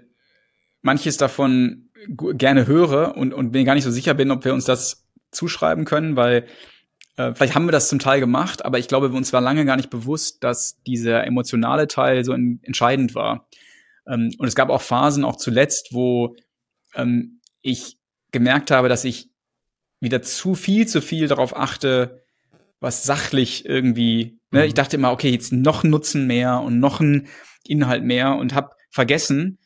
manches davon gerne höre und, und mir gar nicht so sicher bin, ob wir uns das zuschreiben können, weil äh, vielleicht haben wir das zum Teil gemacht, aber ich glaube, uns war lange gar nicht bewusst, dass dieser emotionale Teil so in, entscheidend war. Ähm, und es gab auch Phasen, auch zuletzt, wo ähm, ich gemerkt habe, dass ich wieder zu viel, zu viel darauf achte, was sachlich irgendwie. Ne? Mhm. Ich dachte immer, okay, jetzt noch Nutzen mehr und noch ein Inhalt mehr und habe vergessen,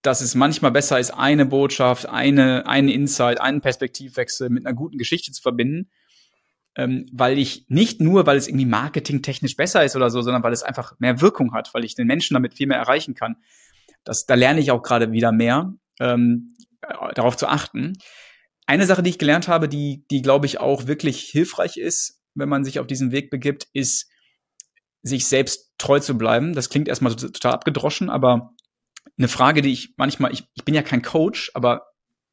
dass es manchmal besser ist, eine Botschaft, eine, einen Insight, einen Perspektivwechsel mit einer guten Geschichte zu verbinden. Ähm, weil ich nicht nur, weil es irgendwie marketingtechnisch besser ist oder so, sondern weil es einfach mehr Wirkung hat, weil ich den Menschen damit viel mehr erreichen kann. Das, da lerne ich auch gerade wieder mehr, ähm, darauf zu achten. Eine Sache, die ich gelernt habe, die, die glaube ich auch wirklich hilfreich ist, wenn man sich auf diesen Weg begibt, ist, sich selbst treu zu bleiben. Das klingt erstmal total abgedroschen, aber eine Frage, die ich manchmal, ich, ich bin ja kein Coach, aber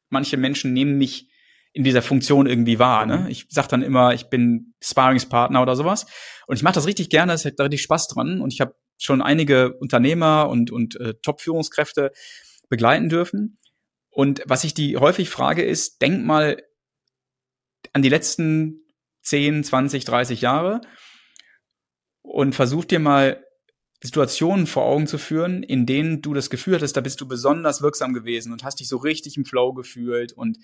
manche Menschen nehmen mich in dieser Funktion irgendwie wahr. Ne? Mhm. Ich sag dann immer, ich bin Sparringspartner oder sowas. Und ich mache das richtig gerne, es hat da richtig Spaß dran. Und ich habe schon einige Unternehmer und, und äh, Top-Führungskräfte begleiten dürfen. Und was ich die häufig frage ist, denk mal an die letzten 10, 20, 30 Jahre und versuch dir mal Situationen vor Augen zu führen, in denen du das Gefühl hattest, da bist du besonders wirksam gewesen und hast dich so richtig im Flow gefühlt und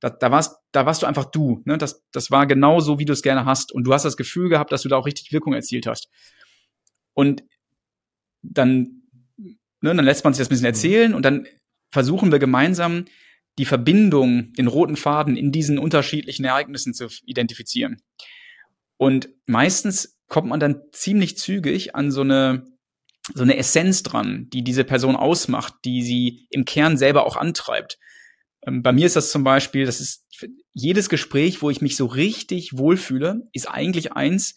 da, da warst, da warst du einfach du. Ne? Das, das war genau so, wie du es gerne hast. Und du hast das Gefühl gehabt, dass du da auch richtig Wirkung erzielt hast. Und dann, ne, dann lässt man sich das ein bisschen erzählen und dann versuchen wir gemeinsam die Verbindung, den roten Faden in diesen unterschiedlichen Ereignissen zu identifizieren. Und meistens kommt man dann ziemlich zügig an so eine so eine Essenz dran, die diese Person ausmacht, die sie im Kern selber auch antreibt. Ähm, bei mir ist das zum Beispiel, das ist jedes Gespräch, wo ich mich so richtig wohlfühle, ist eigentlich eins,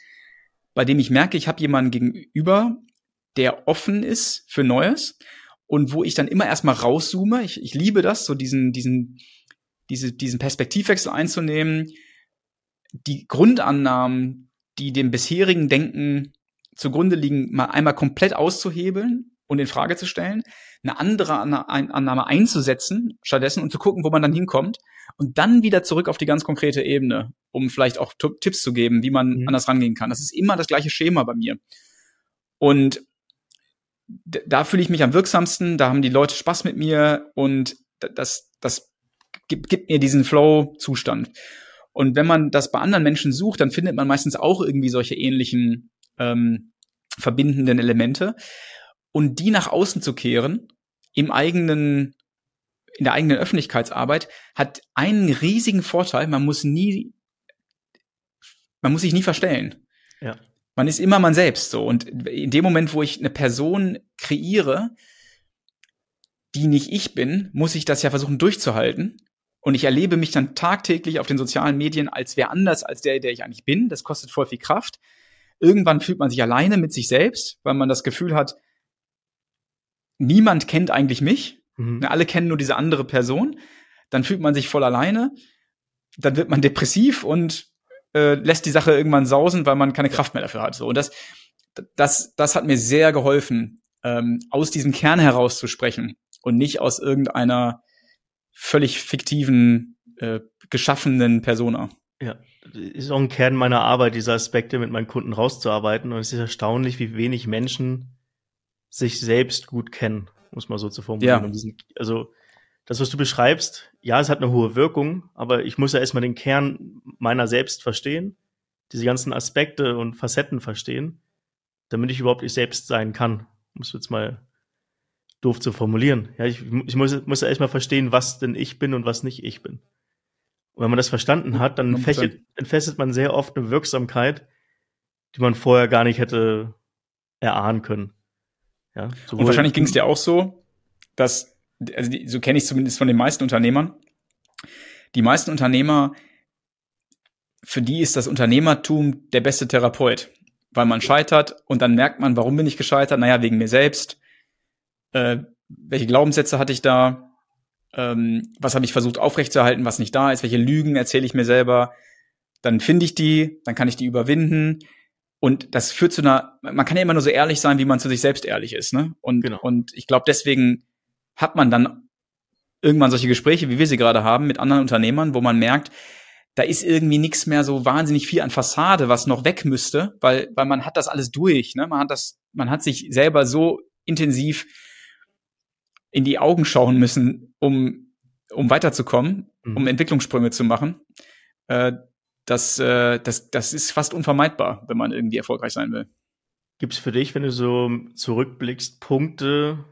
bei dem ich merke, ich habe jemanden gegenüber, der offen ist für Neues und wo ich dann immer erstmal rauszoome. Ich, ich liebe das, so diesen, diesen, diese, diesen Perspektivwechsel einzunehmen, die Grundannahmen, die dem bisherigen Denken zugrunde liegen, mal einmal komplett auszuhebeln und in Frage zu stellen, eine andere Annahme einzusetzen stattdessen und zu gucken, wo man dann hinkommt und dann wieder zurück auf die ganz konkrete Ebene, um vielleicht auch Tipps zu geben, wie man mhm. anders rangehen kann. Das ist immer das gleiche Schema bei mir. Und da fühle ich mich am wirksamsten, da haben die Leute Spaß mit mir und das, das gibt, gibt mir diesen Flow-Zustand. Und wenn man das bei anderen Menschen sucht, dann findet man meistens auch irgendwie solche ähnlichen ähm, verbindenden Elemente und die nach außen zu kehren im eigenen in der eigenen Öffentlichkeitsarbeit hat einen riesigen Vorteil. Man muss nie, man muss sich nie verstellen. Ja. Man ist immer man selbst so. Und in dem Moment, wo ich eine Person kreiere, die nicht ich bin, muss ich das ja versuchen durchzuhalten. Und ich erlebe mich dann tagtäglich auf den sozialen Medien als wer anders als der, der ich eigentlich bin. Das kostet voll viel Kraft. Irgendwann fühlt man sich alleine mit sich selbst, weil man das Gefühl hat, niemand kennt eigentlich mich. Mhm. Alle kennen nur diese andere Person. Dann fühlt man sich voll alleine. dann wird man depressiv und äh, lässt die Sache irgendwann sausen, weil man keine Kraft mehr dafür hat. So und das, das, das hat mir sehr geholfen, ähm, aus diesem Kern herauszusprechen und nicht aus irgendeiner völlig fiktiven, äh, geschaffenen Persona. Ja, ist auch ein Kern meiner Arbeit, diese Aspekte mit meinen Kunden rauszuarbeiten. Und es ist erstaunlich, wie wenig Menschen sich selbst gut kennen, muss man so zu formulieren. Ja. Also das, was du beschreibst, ja, es hat eine hohe Wirkung, aber ich muss ja erstmal den Kern meiner selbst verstehen, diese ganzen Aspekte und Facetten verstehen, damit ich überhaupt ich selbst sein kann. Muss jetzt mal doof zu formulieren. Ja, ich, ich muss, muss ja erstmal verstehen, was denn ich bin und was nicht ich bin. Und wenn man das verstanden hat, dann fächert, entfesselt man sehr oft eine Wirksamkeit, die man vorher gar nicht hätte erahnen können. Ja, und wahrscheinlich ging es dir auch so, dass also die, so kenne ich zumindest von den meisten Unternehmern. Die meisten Unternehmer, für die ist das Unternehmertum der beste Therapeut, weil man scheitert und dann merkt man, warum bin ich gescheitert? Naja, wegen mir selbst. Äh, welche Glaubenssätze hatte ich da? Ähm, was habe ich versucht aufrechtzuerhalten, was nicht da ist? Welche Lügen erzähle ich mir selber? Dann finde ich die, dann kann ich die überwinden. Und das führt zu einer, man kann ja immer nur so ehrlich sein, wie man zu sich selbst ehrlich ist. Ne? Und, genau. und ich glaube, deswegen hat man dann irgendwann solche Gespräche, wie wir sie gerade haben, mit anderen Unternehmern, wo man merkt, da ist irgendwie nichts mehr so wahnsinnig viel an Fassade, was noch weg müsste, weil, weil man hat das alles durch, ne? Man hat das, man hat sich selber so intensiv in die Augen schauen müssen, um, um weiterzukommen, mhm. um Entwicklungssprünge zu machen. Äh, das, äh, das, das ist fast unvermeidbar, wenn man irgendwie erfolgreich sein will. Gibt es für dich, wenn du so zurückblickst, Punkte,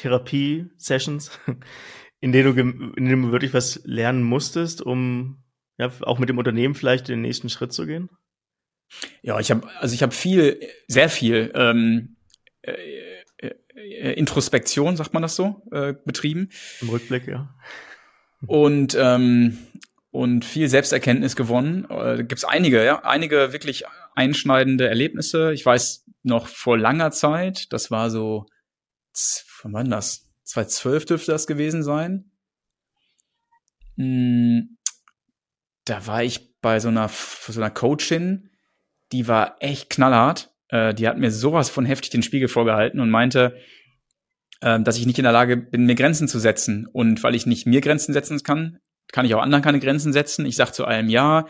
Therapie-Sessions, in denen du, in denen du wirklich was lernen musstest, um ja, auch mit dem Unternehmen vielleicht den nächsten Schritt zu gehen? Ja, ich habe also ich habe viel, sehr viel ähm, äh, äh, Introspektion, sagt man das so, äh, betrieben. Im Rückblick, ja. Und ähm, und viel Selbsterkenntnis gewonnen. Äh, Gibt es einige, ja, einige wirklich einschneidende Erlebnisse. Ich weiß noch vor langer Zeit, das war so wann war das? 2012 dürfte das gewesen sein. Hm, da war ich bei so einer, so einer Coachin, die war echt knallhart. Äh, die hat mir sowas von heftig den Spiegel vorgehalten und meinte, äh, dass ich nicht in der Lage bin, mir Grenzen zu setzen. Und weil ich nicht mir Grenzen setzen kann, kann ich auch anderen keine Grenzen setzen. Ich sage zu allem Ja.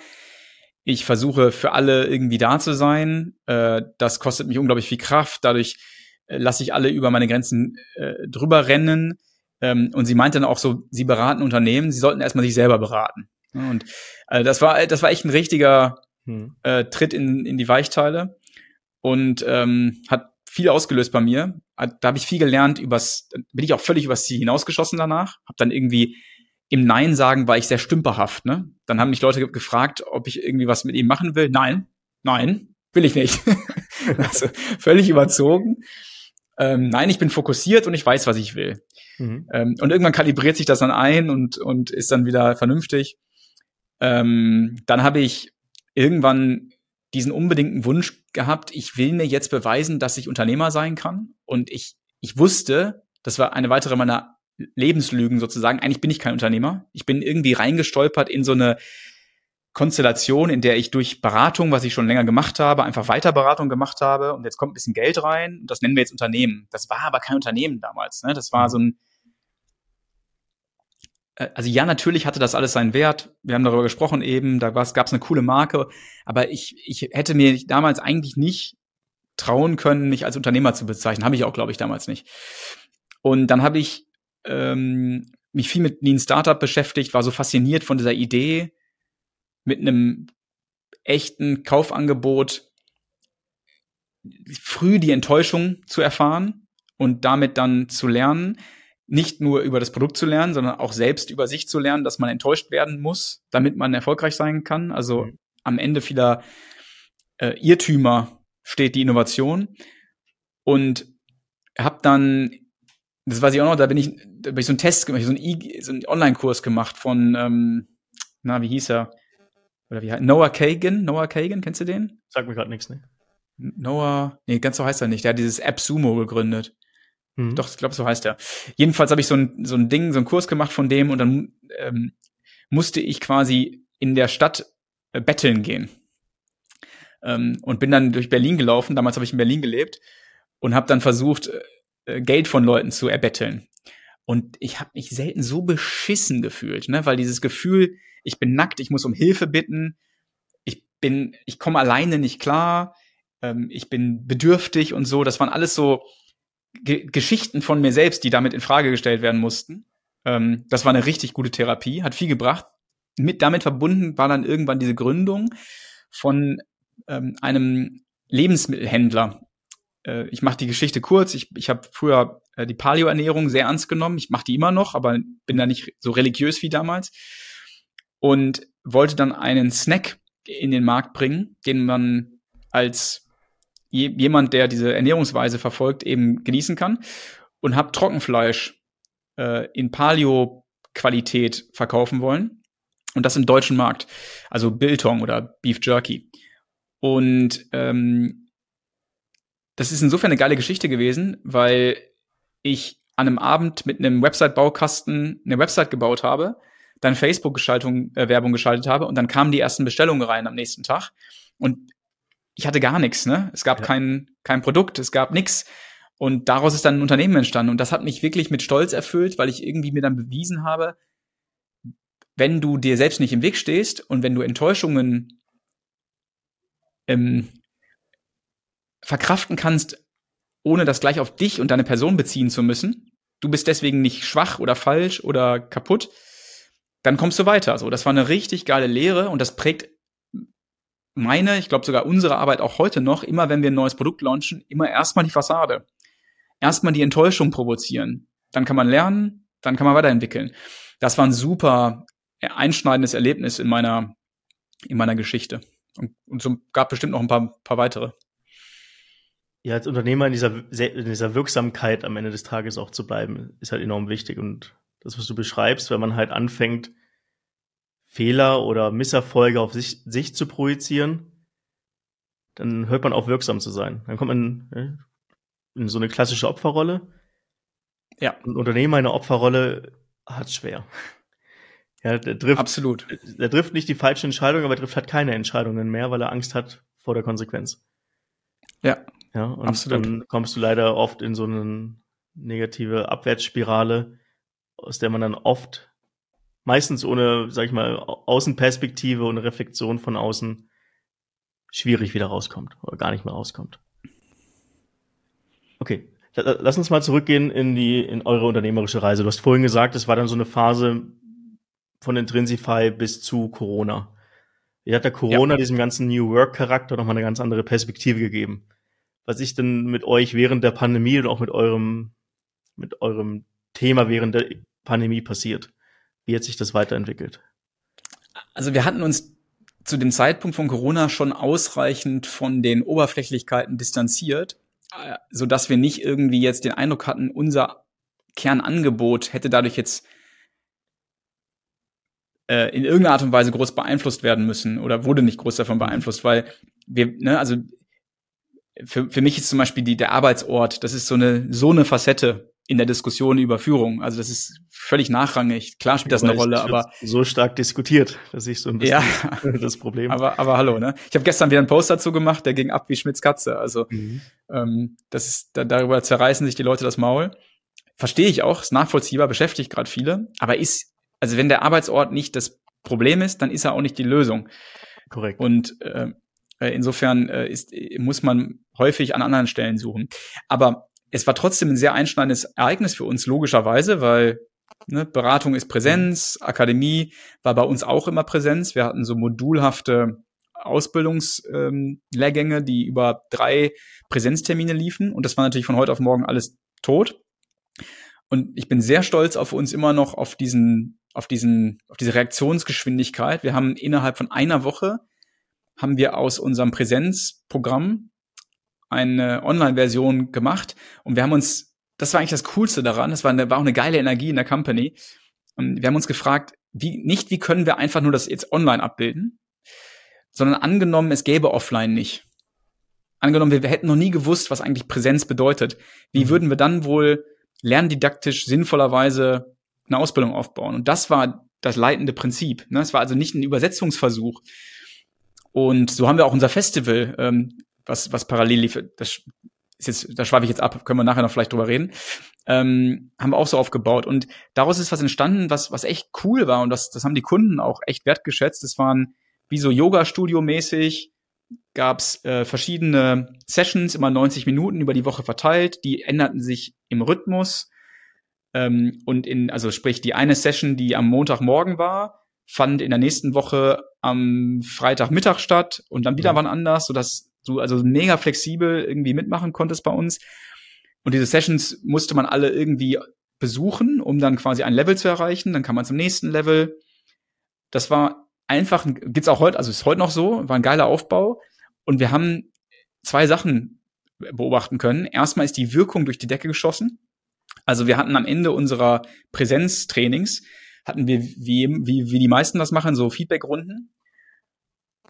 Ich versuche für alle irgendwie da zu sein. Äh, das kostet mich unglaublich viel Kraft. Dadurch lasse ich alle über meine Grenzen äh, drüber rennen. Ähm, und sie meinte dann auch so, sie beraten Unternehmen, sie sollten erstmal sich selber beraten. Und äh, das war, das war echt ein richtiger hm. äh, Tritt in, in die Weichteile und ähm, hat viel ausgelöst bei mir. Da habe ich viel gelernt übers, bin ich auch völlig übers Ziel hinausgeschossen danach. Habe dann irgendwie im Nein sagen war ich sehr stümperhaft. Ne? Dann haben mich Leute gefragt, ob ich irgendwie was mit ihm machen will. Nein, nein, will ich nicht. also völlig überzogen ähm, nein, ich bin fokussiert und ich weiß, was ich will. Mhm. Ähm, und irgendwann kalibriert sich das dann ein und, und ist dann wieder vernünftig. Ähm, dann habe ich irgendwann diesen unbedingten Wunsch gehabt, ich will mir jetzt beweisen, dass ich Unternehmer sein kann. Und ich, ich wusste, das war eine weitere meiner Lebenslügen sozusagen, eigentlich bin ich kein Unternehmer. Ich bin irgendwie reingestolpert in so eine Konstellation, in der ich durch Beratung, was ich schon länger gemacht habe, einfach weiter Beratung gemacht habe und jetzt kommt ein bisschen Geld rein und das nennen wir jetzt Unternehmen. Das war aber kein Unternehmen damals. Ne? Das war mhm. so ein äh, also ja, natürlich hatte das alles seinen Wert. Wir haben darüber gesprochen eben, da gab es eine coole Marke, aber ich, ich hätte mir damals eigentlich nicht trauen können, mich als Unternehmer zu bezeichnen. Habe ich auch, glaube ich, damals nicht. Und dann habe ich ähm, mich viel mit Lean Startup beschäftigt, war so fasziniert von dieser Idee, mit einem echten Kaufangebot früh die Enttäuschung zu erfahren und damit dann zu lernen, nicht nur über das Produkt zu lernen, sondern auch selbst über sich zu lernen, dass man enttäuscht werden muss, damit man erfolgreich sein kann. Also mhm. am Ende vieler äh, Irrtümer steht die Innovation. Und habe dann, das weiß ich auch noch, da bin ich, da bin ich so einen Test gemacht, so einen, so einen Online-Kurs gemacht von, ähm, na, wie hieß er? Oder wie heißt Noah Kagan? Noah Kagan, kennst du den? Sag mir gerade nichts, ne? Noah, nee, ganz so heißt er nicht. Der hat dieses AppSumo gegründet. Mhm. Doch, ich glaube, so heißt er. Jedenfalls habe ich so ein, so ein Ding, so einen Kurs gemacht von dem und dann ähm, musste ich quasi in der Stadt äh, betteln gehen. Ähm, und bin dann durch Berlin gelaufen. Damals habe ich in Berlin gelebt und habe dann versucht, äh, Geld von Leuten zu erbetteln. Und ich habe mich selten so beschissen gefühlt, ne? weil dieses Gefühl, ich bin nackt, ich muss um Hilfe bitten, ich bin, ich komme alleine nicht klar, ähm, ich bin bedürftig und so. Das waren alles so Ge Geschichten von mir selbst, die damit in Frage gestellt werden mussten. Ähm, das war eine richtig gute Therapie, hat viel gebracht. Mit damit verbunden war dann irgendwann diese Gründung von ähm, einem Lebensmittelhändler. Äh, ich mache die Geschichte kurz. Ich, ich habe früher äh, die Paleo-Ernährung sehr ernst genommen. Ich mache die immer noch, aber bin da nicht so religiös wie damals. Und wollte dann einen Snack in den Markt bringen, den man als je, jemand, der diese Ernährungsweise verfolgt, eben genießen kann. Und habe Trockenfleisch äh, in Paleo-Qualität verkaufen wollen. Und das im deutschen Markt. Also Biltong oder Beef Jerky. Und ähm, das ist insofern eine geile Geschichte gewesen, weil ich an einem Abend mit einem Website-Baukasten eine Website gebaut habe, dann Facebook-Werbung äh, geschaltet habe und dann kamen die ersten Bestellungen rein am nächsten Tag. Und ich hatte gar nichts, ne? Es gab ja. kein, kein Produkt, es gab nichts. Und daraus ist dann ein Unternehmen entstanden. Und das hat mich wirklich mit Stolz erfüllt, weil ich irgendwie mir dann bewiesen habe, wenn du dir selbst nicht im Weg stehst und wenn du Enttäuschungen ähm, verkraften kannst, ohne das gleich auf dich und deine Person beziehen zu müssen, du bist deswegen nicht schwach oder falsch oder kaputt, dann kommst du weiter. So, das war eine richtig geile Lehre und das prägt meine, ich glaube sogar unsere Arbeit auch heute noch, immer wenn wir ein neues Produkt launchen, immer erstmal die Fassade. Erstmal die Enttäuschung provozieren. Dann kann man lernen, dann kann man weiterentwickeln. Das war ein super einschneidendes Erlebnis in meiner, in meiner Geschichte. Und, und so gab bestimmt noch ein paar, paar weitere. Ja, als Unternehmer in dieser, in dieser Wirksamkeit am Ende des Tages auch zu bleiben, ist halt enorm wichtig. Und das, was du beschreibst, wenn man halt anfängt, Fehler oder Misserfolge auf sich, sich zu projizieren, dann hört man auf, wirksam zu sein. Dann kommt man ne, in so eine klassische Opferrolle. Ja. Ein Unternehmer in einer Opferrolle hat schwer. Ja, der trifft, Absolut. Der trifft nicht die falsche Entscheidung, aber er trifft halt keine Entscheidungen mehr, weil er Angst hat vor der Konsequenz. Ja. Ja, und Absolut. dann kommst du leider oft in so eine negative Abwärtsspirale, aus der man dann oft meistens ohne, sag ich mal, Außenperspektive und Reflexion von außen schwierig wieder rauskommt oder gar nicht mehr rauskommt. Okay, lass uns mal zurückgehen in die in eure unternehmerische Reise. Du hast vorhin gesagt, es war dann so eine Phase von Intrinsify bis zu Corona. Wie hat der Corona ja. diesem ganzen New Work Charakter nochmal eine ganz andere Perspektive gegeben? Was ist denn mit euch während der Pandemie und auch mit eurem mit eurem Thema während der Pandemie passiert? Wie hat sich das weiterentwickelt? Also wir hatten uns zu dem Zeitpunkt von Corona schon ausreichend von den Oberflächlichkeiten distanziert, äh, so dass wir nicht irgendwie jetzt den Eindruck hatten, unser Kernangebot hätte dadurch jetzt äh, in irgendeiner Art und Weise groß beeinflusst werden müssen oder wurde nicht groß davon beeinflusst, weil wir, ne, also für, für mich ist zum Beispiel die, der Arbeitsort, das ist so eine, so eine Facette in der Diskussion über Führung. Also das ist völlig nachrangig. Klar spielt das eine Rolle, aber so stark diskutiert, dass ich so ein bisschen ja, das Problem. Aber aber hallo, ne? Ich habe gestern wieder einen Post dazu gemacht, der ging ab wie Schmitz Katze. Also mhm. ähm, das ist da, darüber zerreißen sich die Leute das Maul. Verstehe ich auch, ist nachvollziehbar, beschäftigt gerade viele, aber ist also wenn der Arbeitsort nicht das Problem ist, dann ist er auch nicht die Lösung. Korrekt. Und äh, insofern äh, ist, muss man häufig an anderen Stellen suchen. Aber es war trotzdem ein sehr einschneidendes Ereignis für uns, logischerweise, weil ne, Beratung ist Präsenz, Akademie war bei uns auch immer Präsenz. Wir hatten so modulhafte Ausbildungslehrgänge, ähm, die über drei Präsenztermine liefen. Und das war natürlich von heute auf morgen alles tot. Und ich bin sehr stolz auf uns immer noch auf diesen, auf diesen, auf diese Reaktionsgeschwindigkeit. Wir haben innerhalb von einer Woche haben wir aus unserem Präsenzprogramm eine Online-Version gemacht und wir haben uns, das war eigentlich das Coolste daran, das war, eine, war auch eine geile Energie in der Company. Und wir haben uns gefragt, wie, nicht wie können wir einfach nur das jetzt online abbilden, sondern angenommen, es gäbe offline nicht. Angenommen, wir, hätten noch nie gewusst, was eigentlich Präsenz bedeutet. Wie mhm. würden wir dann wohl lerndidaktisch sinnvollerweise eine Ausbildung aufbauen? Und das war das leitende Prinzip. Ne? Es war also nicht ein Übersetzungsversuch. Und so haben wir auch unser Festival, ähm, was, was parallel lief. Das ist jetzt, da schweife ich jetzt ab, können wir nachher noch vielleicht drüber reden. Ähm, haben wir auch so aufgebaut. Und daraus ist was entstanden, was, was echt cool war. Und das, das haben die Kunden auch echt wertgeschätzt. Das waren wie so Yoga-Studio-mäßig, gab's äh, verschiedene Sessions, immer 90 Minuten über die Woche verteilt. Die änderten sich im Rhythmus. Ähm, und in, also sprich, die eine Session, die am Montagmorgen war, fand in der nächsten Woche am Freitagmittag statt und dann wieder ja. wann anders, sodass du also mega flexibel irgendwie mitmachen konntest bei uns. Und diese Sessions musste man alle irgendwie besuchen, um dann quasi ein Level zu erreichen. Dann kam man zum nächsten Level. Das war einfach, gibt's auch heute, also ist heute noch so, war ein geiler Aufbau. Und wir haben zwei Sachen beobachten können. Erstmal ist die Wirkung durch die Decke geschossen. Also wir hatten am Ende unserer Präsenztrainings, hatten wir, wie, wie, wie die meisten das machen, so Feedbackrunden.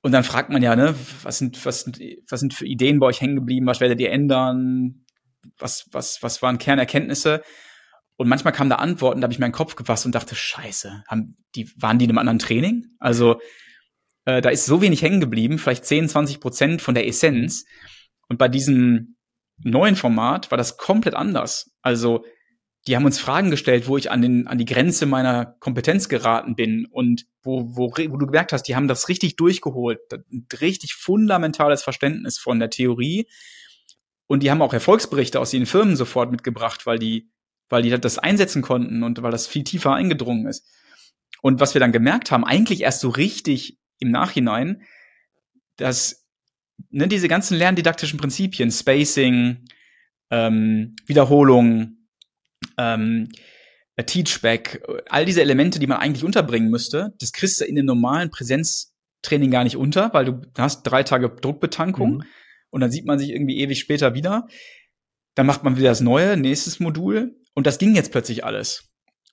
Und dann fragt man ja, ne, was sind, was sind, was sind für Ideen bei euch hängen geblieben? Was werdet ihr ändern? Was, was, was waren Kernerkenntnisse? Und manchmal kamen da Antworten, da habe ich meinen Kopf gefasst und dachte, scheiße, haben die, waren die in einem anderen Training? Also, äh, da ist so wenig hängen geblieben, vielleicht 10, 20 Prozent von der Essenz. Und bei diesem neuen Format war das komplett anders. Also, die haben uns Fragen gestellt, wo ich an, den, an die Grenze meiner Kompetenz geraten bin und wo, wo, wo du gemerkt hast, die haben das richtig durchgeholt, ein richtig fundamentales Verständnis von der Theorie. Und die haben auch Erfolgsberichte aus ihren Firmen sofort mitgebracht, weil die, weil die das einsetzen konnten und weil das viel tiefer eingedrungen ist. Und was wir dann gemerkt haben, eigentlich erst so richtig im Nachhinein, dass ne, diese ganzen lerndidaktischen Prinzipien, Spacing, ähm, Wiederholung, ähm, Teachback, all diese Elemente, die man eigentlich unterbringen müsste, das kriegst du in dem normalen Präsenztraining gar nicht unter, weil du hast drei Tage Druckbetankung mhm. und dann sieht man sich irgendwie ewig später wieder. Dann macht man wieder das neue, nächstes Modul und das ging jetzt plötzlich alles.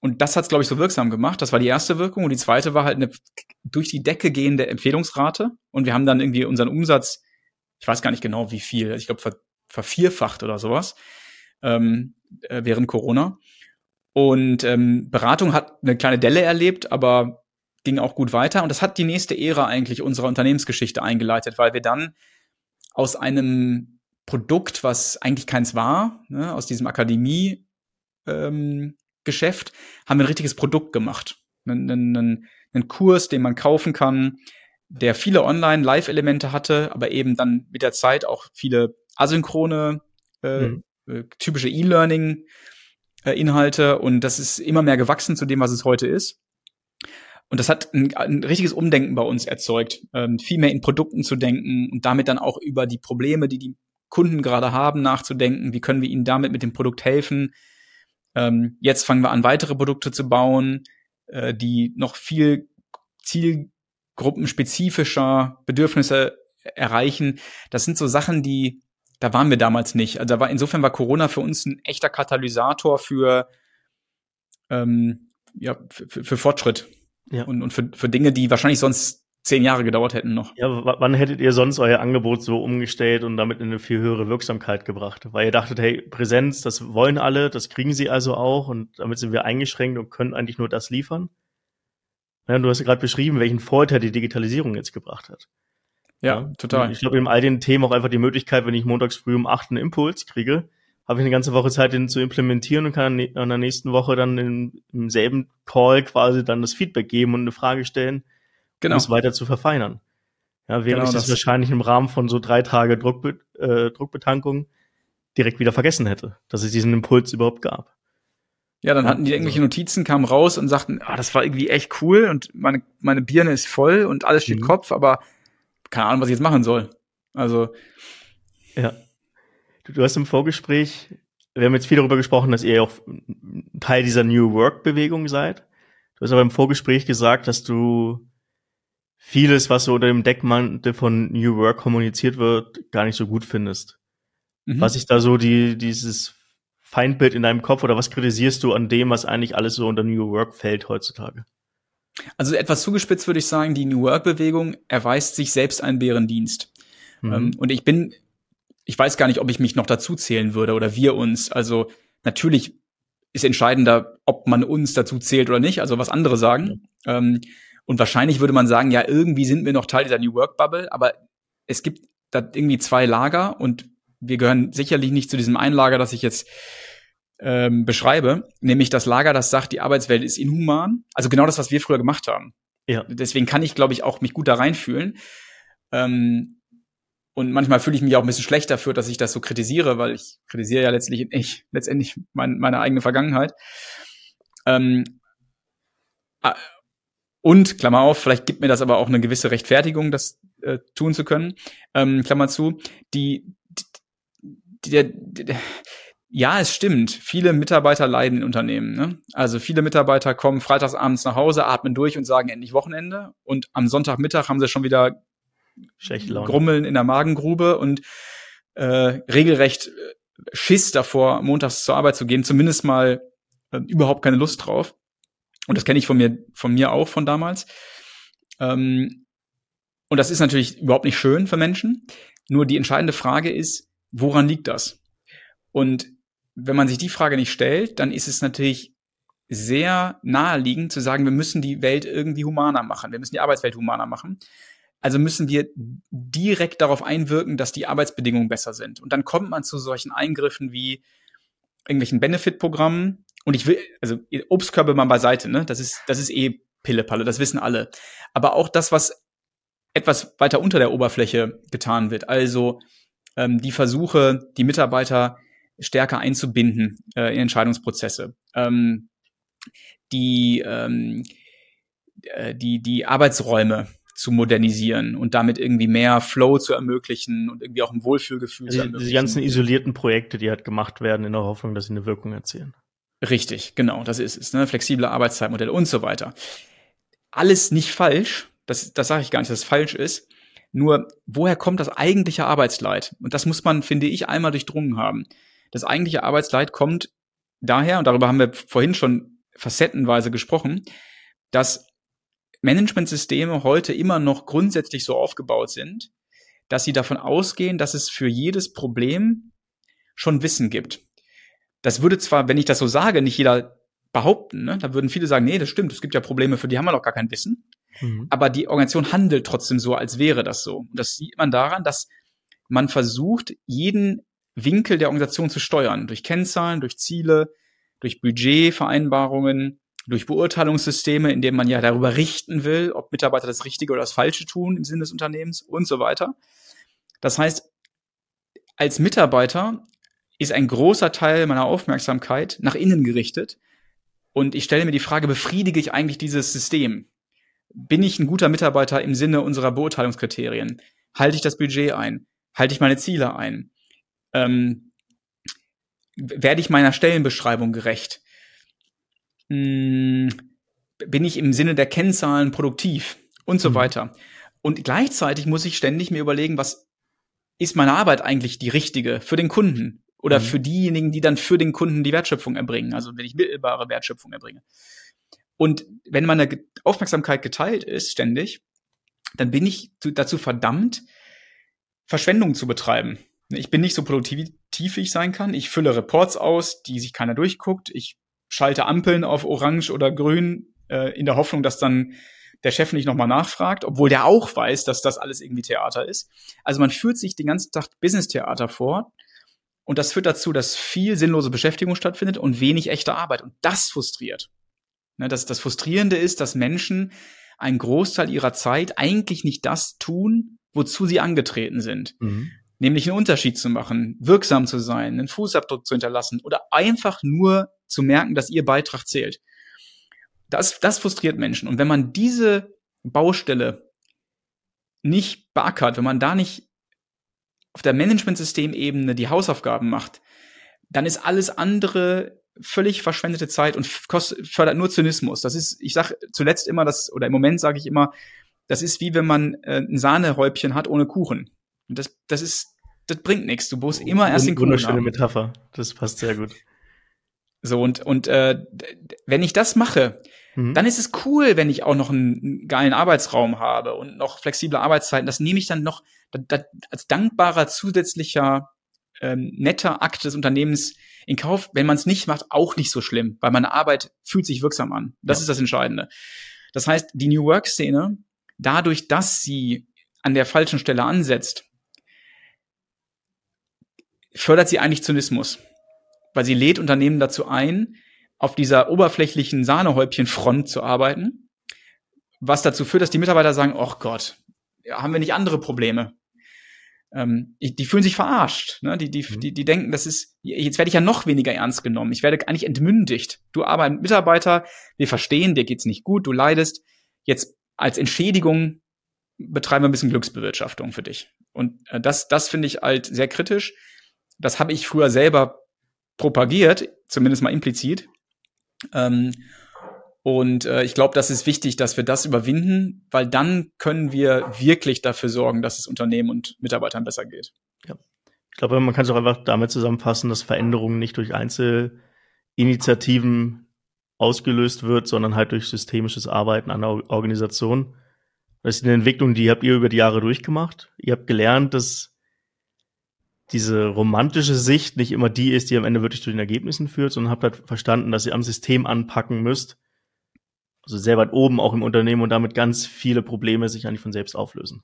Und das hat's, glaube ich, so wirksam gemacht. Das war die erste Wirkung. Und die zweite war halt eine durch die Decke gehende Empfehlungsrate. Und wir haben dann irgendwie unseren Umsatz, ich weiß gar nicht genau wie viel, ich glaube ver vervierfacht oder sowas ähm, äh, während Corona. Und ähm, Beratung hat eine kleine Delle erlebt, aber ging auch gut weiter. Und das hat die nächste Ära eigentlich unserer Unternehmensgeschichte eingeleitet, weil wir dann aus einem Produkt, was eigentlich keins war, ne, aus diesem Akademie ähm, Geschäft, haben wir ein richtiges Produkt gemacht. Einen, einen, einen Kurs, den man kaufen kann, der viele Online-Live-Elemente hatte, aber eben dann mit der Zeit auch viele asynchrone äh, mhm. Äh, typische E-Learning-Inhalte und das ist immer mehr gewachsen zu dem, was es heute ist. Und das hat ein, ein richtiges Umdenken bei uns erzeugt, ähm, viel mehr in Produkten zu denken und damit dann auch über die Probleme, die die Kunden gerade haben, nachzudenken. Wie können wir ihnen damit mit dem Produkt helfen? Ähm, jetzt fangen wir an, weitere Produkte zu bauen, äh, die noch viel zielgruppenspezifischer Bedürfnisse erreichen. Das sind so Sachen, die da waren wir damals nicht. Also da war, insofern war Corona für uns ein echter Katalysator für, ähm, ja, für, für Fortschritt. Ja. Und, und für, für Dinge, die wahrscheinlich sonst zehn Jahre gedauert hätten noch. Ja, wann hättet ihr sonst euer Angebot so umgestellt und damit in eine viel höhere Wirksamkeit gebracht? Weil ihr dachtet, hey, Präsenz, das wollen alle, das kriegen sie also auch und damit sind wir eingeschränkt und können eigentlich nur das liefern? Ja, du hast ja gerade beschrieben, welchen Vorteil die Digitalisierung jetzt gebracht hat. Ja, ja total. Ich glaube, in all den Themen auch einfach die Möglichkeit, wenn ich montags früh um acht einen Impuls kriege, habe ich eine ganze Woche Zeit, den zu implementieren und kann an der nächsten Woche dann in, im selben Call quasi dann das Feedback geben und eine Frage stellen, genau. um es weiter zu verfeinern. Ja, während genau ich das, das, wahrscheinlich im Rahmen von so drei Tage Druckbe äh, Druckbetankung direkt wieder vergessen hätte, dass es diesen Impuls überhaupt gab. Ja, dann hatten die irgendwelche Notizen, kamen raus und sagten, ah, das war irgendwie echt cool und meine, meine Birne ist voll und alles steht mhm. Kopf, aber keine Ahnung, was ich jetzt machen soll. Also. Ja. Du, du hast im Vorgespräch, wir haben jetzt viel darüber gesprochen, dass ihr auch Teil dieser New Work-Bewegung seid. Du hast aber im Vorgespräch gesagt, dass du vieles, was so unter dem Deckmantel von New Work kommuniziert wird, gar nicht so gut findest. Mhm. Was ist da so die, dieses Feindbild in deinem Kopf oder was kritisierst du an dem, was eigentlich alles so unter New Work fällt heutzutage? Also etwas zugespitzt würde ich sagen, die New Work-Bewegung erweist sich selbst einen Bärendienst. Mhm. Ähm, und ich bin, ich weiß gar nicht, ob ich mich noch dazu zählen würde oder wir uns. Also natürlich ist entscheidender, ob man uns dazu zählt oder nicht, also was andere sagen. Ähm, und wahrscheinlich würde man sagen, ja, irgendwie sind wir noch Teil dieser New Work Bubble, aber es gibt da irgendwie zwei Lager und wir gehören sicherlich nicht zu diesem einen Lager, das ich jetzt ähm, beschreibe, nämlich das Lager, das sagt, die Arbeitswelt ist inhuman. Also genau das, was wir früher gemacht haben. Ja. Deswegen kann ich, glaube ich, auch mich gut da reinfühlen. Ähm, und manchmal fühle ich mich auch ein bisschen schlecht dafür, dass ich das so kritisiere, weil ich kritisiere ja letztlich ich, letztendlich mein, meine eigene Vergangenheit. Ähm, und, Klammer auf, vielleicht gibt mir das aber auch eine gewisse Rechtfertigung, das äh, tun zu können, ähm, Klammer zu, die, die, der, der, ja, es stimmt. Viele Mitarbeiter leiden in Unternehmen. Ne? Also viele Mitarbeiter kommen freitagsabends nach Hause, atmen durch und sagen endlich Wochenende. Und am Sonntagmittag haben sie schon wieder Grummeln in der Magengrube und äh, regelrecht äh, Schiss davor, montags zur Arbeit zu gehen. Zumindest mal äh, überhaupt keine Lust drauf. Und das kenne ich von mir, von mir auch von damals. Ähm, und das ist natürlich überhaupt nicht schön für Menschen. Nur die entscheidende Frage ist, woran liegt das? Und wenn man sich die Frage nicht stellt, dann ist es natürlich sehr naheliegend zu sagen, wir müssen die Welt irgendwie humaner machen. Wir müssen die Arbeitswelt humaner machen. Also müssen wir direkt darauf einwirken, dass die Arbeitsbedingungen besser sind. Und dann kommt man zu solchen Eingriffen wie irgendwelchen Benefit-Programmen, und ich will, also Obstkörbe mal beiseite, ne? Das ist, das ist eh Pillepalle, das wissen alle. Aber auch das, was etwas weiter unter der Oberfläche getan wird, also ähm, die Versuche, die Mitarbeiter stärker einzubinden äh, in Entscheidungsprozesse, ähm, die, ähm, äh, die, die Arbeitsräume zu modernisieren und damit irgendwie mehr Flow zu ermöglichen und irgendwie auch ein Wohlfühlgefühl also zu ermöglichen. Diese ganzen isolierten Projekte, die halt gemacht werden in der Hoffnung, dass sie eine Wirkung erzielen. Richtig, genau, das ist es. Ne? Flexible Arbeitszeitmodelle und so weiter. Alles nicht falsch, das, das sage ich gar nicht, dass es falsch ist. Nur, woher kommt das eigentliche Arbeitsleid? Und das muss man, finde ich, einmal durchdrungen haben. Das eigentliche Arbeitsleid kommt daher, und darüber haben wir vorhin schon facettenweise gesprochen, dass Managementsysteme heute immer noch grundsätzlich so aufgebaut sind, dass sie davon ausgehen, dass es für jedes Problem schon Wissen gibt das würde zwar, wenn ich das so sage, nicht jeder behaupten, ne? da würden viele sagen, nee, das stimmt, es gibt ja Probleme, für die haben wir noch gar kein Wissen. Mhm. Aber die Organisation handelt trotzdem so, als wäre das so. Und das sieht man daran, dass man versucht, jeden Winkel der Organisation zu steuern. Durch Kennzahlen, durch Ziele, durch Budgetvereinbarungen, durch Beurteilungssysteme, in denen man ja darüber richten will, ob Mitarbeiter das Richtige oder das Falsche tun im Sinne des Unternehmens und so weiter. Das heißt, als Mitarbeiter ist ein großer Teil meiner Aufmerksamkeit nach innen gerichtet. Und ich stelle mir die Frage, befriedige ich eigentlich dieses System? Bin ich ein guter Mitarbeiter im Sinne unserer Beurteilungskriterien? Halte ich das Budget ein? Halte ich meine Ziele ein? Ähm, werde ich meiner Stellenbeschreibung gerecht? Hm, bin ich im Sinne der Kennzahlen produktiv? Und so mhm. weiter. Und gleichzeitig muss ich ständig mir überlegen, was ist meine Arbeit eigentlich die richtige für den Kunden? Oder mhm. für diejenigen, die dann für den Kunden die Wertschöpfung erbringen, also wenn ich mittelbare Wertschöpfung erbringe. Und wenn meine Aufmerksamkeit geteilt ist, ständig, dann bin ich dazu verdammt, Verschwendung zu betreiben. Ich bin nicht so produktiv, wie ich sein kann. Ich fülle Reports aus, die sich keiner durchguckt. Ich schalte Ampeln auf Orange oder Grün äh, in der Hoffnung, dass dann der Chef nicht nochmal nachfragt, obwohl der auch weiß, dass das alles irgendwie Theater ist. Also man führt sich den ganzen Tag Business-Theater vor, und das führt dazu, dass viel sinnlose Beschäftigung stattfindet und wenig echte Arbeit. Und das frustriert. Ne, das, das Frustrierende ist, dass Menschen einen Großteil ihrer Zeit eigentlich nicht das tun, wozu sie angetreten sind. Mhm. Nämlich einen Unterschied zu machen, wirksam zu sein, einen Fußabdruck zu hinterlassen oder einfach nur zu merken, dass ihr Beitrag zählt. Das, das frustriert Menschen. Und wenn man diese Baustelle nicht beackert, wenn man da nicht auf der Management-System-Ebene die Hausaufgaben macht, dann ist alles andere völlig verschwendete Zeit und kostet, fördert nur Zynismus. Das ist, ich sage zuletzt immer das, oder im Moment sage ich immer, das ist wie wenn man äh, ein Sahnehäubchen hat ohne Kuchen. Und das, das ist, das bringt nichts. Du musst immer erst den Kuchen Wunderschöne. Metapher. Das passt sehr gut. So, und, und äh, wenn ich das mache, mhm. dann ist es cool, wenn ich auch noch einen geilen Arbeitsraum habe und noch flexible Arbeitszeiten. Das nehme ich dann noch da, da, als dankbarer zusätzlicher ähm, netter Akt des Unternehmens in Kauf. Wenn man es nicht macht, auch nicht so schlimm, weil meine Arbeit fühlt sich wirksam an. Das ja. ist das Entscheidende. Das heißt, die New Work-Szene, dadurch, dass sie an der falschen Stelle ansetzt, fördert sie eigentlich Zynismus. Weil sie lädt Unternehmen dazu ein, auf dieser oberflächlichen Sahnehäubchenfront zu arbeiten, was dazu führt, dass die Mitarbeiter sagen, oh Gott, haben wir nicht andere Probleme? Ähm, die fühlen sich verarscht. Ne? Die, die, mhm. die, die denken, das ist, jetzt werde ich ja noch weniger ernst genommen. Ich werde eigentlich entmündigt. Du ein Mitarbeiter, wir verstehen, dir geht's nicht gut, du leidest. Jetzt als Entschädigung betreiben wir ein bisschen Glücksbewirtschaftung für dich. Und äh, das, das finde ich halt sehr kritisch. Das habe ich früher selber propagiert, zumindest mal implizit. Ähm, und äh, ich glaube, das ist wichtig, dass wir das überwinden, weil dann können wir wirklich dafür sorgen, dass es Unternehmen und Mitarbeitern besser geht. Ja. Ich glaube, man kann es auch einfach damit zusammenfassen, dass Veränderungen nicht durch Einzelinitiativen ausgelöst wird, sondern halt durch systemisches Arbeiten an der Organisation. Das ist eine Entwicklung, die habt ihr über die Jahre durchgemacht. Ihr habt gelernt, dass diese romantische Sicht nicht immer die ist, die am Ende wirklich zu den Ergebnissen führt, sondern habt halt verstanden, dass ihr am System anpacken müsst. Also sehr weit oben auch im Unternehmen und damit ganz viele Probleme sich eigentlich von selbst auflösen.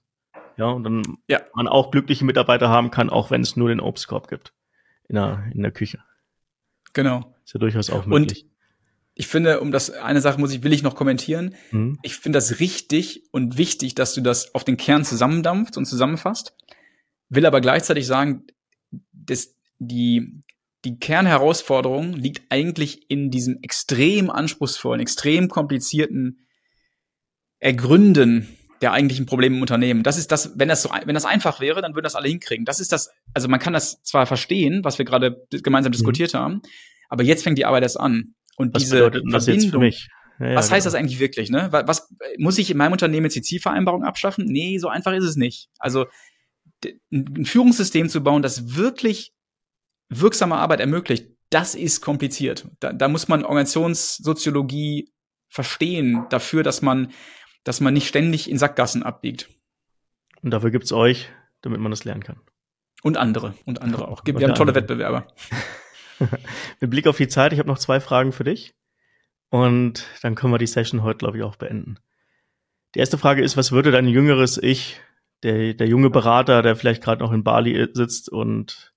Ja, und dann ja. man auch glückliche Mitarbeiter haben kann, auch wenn es nur den Obstkorb gibt in der, in der Küche. Genau. Ist ja durchaus auch möglich. Und ich finde, um das eine Sache muss ich, will ich noch kommentieren. Mhm. Ich finde das richtig und wichtig, dass du das auf den Kern zusammendampfst und zusammenfasst will aber gleichzeitig sagen, dass die, die Kernherausforderung liegt eigentlich in diesem extrem anspruchsvollen, extrem komplizierten Ergründen der eigentlichen Probleme im Unternehmen. Das ist das, wenn das so, wenn das einfach wäre, dann würden das alle hinkriegen. Das ist das, also man kann das zwar verstehen, was wir gerade gemeinsam mhm. diskutiert haben, aber jetzt fängt die Arbeit erst an. Und was diese mich? Ja, ja, was genau. heißt das eigentlich wirklich, ne? Was, muss ich in meinem Unternehmen jetzt die Zielvereinbarung abschaffen? Nee, so einfach ist es nicht. Also ein Führungssystem zu bauen, das wirklich wirksame Arbeit ermöglicht, das ist kompliziert. Da, da muss man Organisationssoziologie verstehen dafür, dass man, dass man nicht ständig in Sackgassen abbiegt. Und dafür gibt's euch, damit man das lernen kann. Und andere, und andere auch. Wir haben tolle andere. Wettbewerber. Mit Blick auf die Zeit, ich habe noch zwei Fragen für dich. Und dann können wir die Session heute, glaube ich, auch beenden. Die erste Frage ist, was würde dein jüngeres Ich der, der junge Berater, der vielleicht gerade noch in Bali sitzt und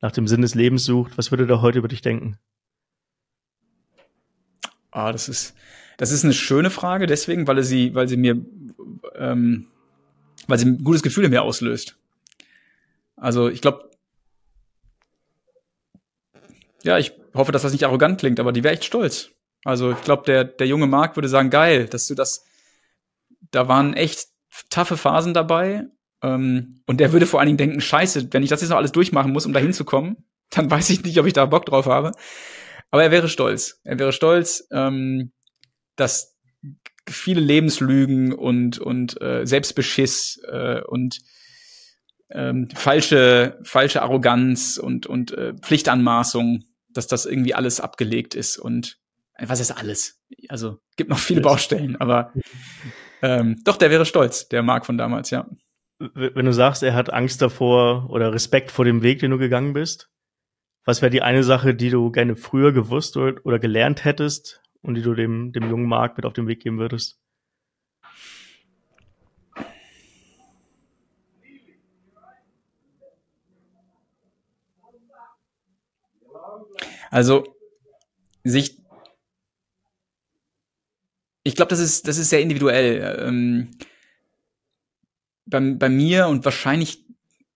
nach dem Sinn des Lebens sucht, was würde der heute über dich denken? Ah, das ist, das ist eine schöne Frage, deswegen, weil sie, weil sie mir, ähm, weil sie ein gutes Gefühl in mir auslöst. Also ich glaube, ja, ich hoffe, dass das nicht arrogant klingt, aber die wäre echt stolz. Also ich glaube, der, der junge Marc würde sagen, geil, dass du das, da waren echt taffe Phasen dabei. Ähm, und der würde vor allen Dingen denken, scheiße, wenn ich das jetzt noch alles durchmachen muss, um da hinzukommen, dann weiß ich nicht, ob ich da Bock drauf habe. Aber er wäre stolz. Er wäre stolz, ähm, dass viele Lebenslügen und, und äh, Selbstbeschiss äh, und ähm, falsche, falsche Arroganz und, und äh, Pflichtanmaßung, dass das irgendwie alles abgelegt ist. Und was ist alles? Also gibt noch viele Baustellen, aber ähm, doch, der wäre stolz, der Marc von damals, ja. Wenn du sagst, er hat Angst davor oder Respekt vor dem Weg, den du gegangen bist, was wäre die eine Sache, die du gerne früher gewusst oder, gelernt hättest und die du dem, dem jungen Marc mit auf den Weg geben würdest? Also sich ich glaube, das ist, das ist sehr individuell. Ähm, bei, bei mir und wahrscheinlich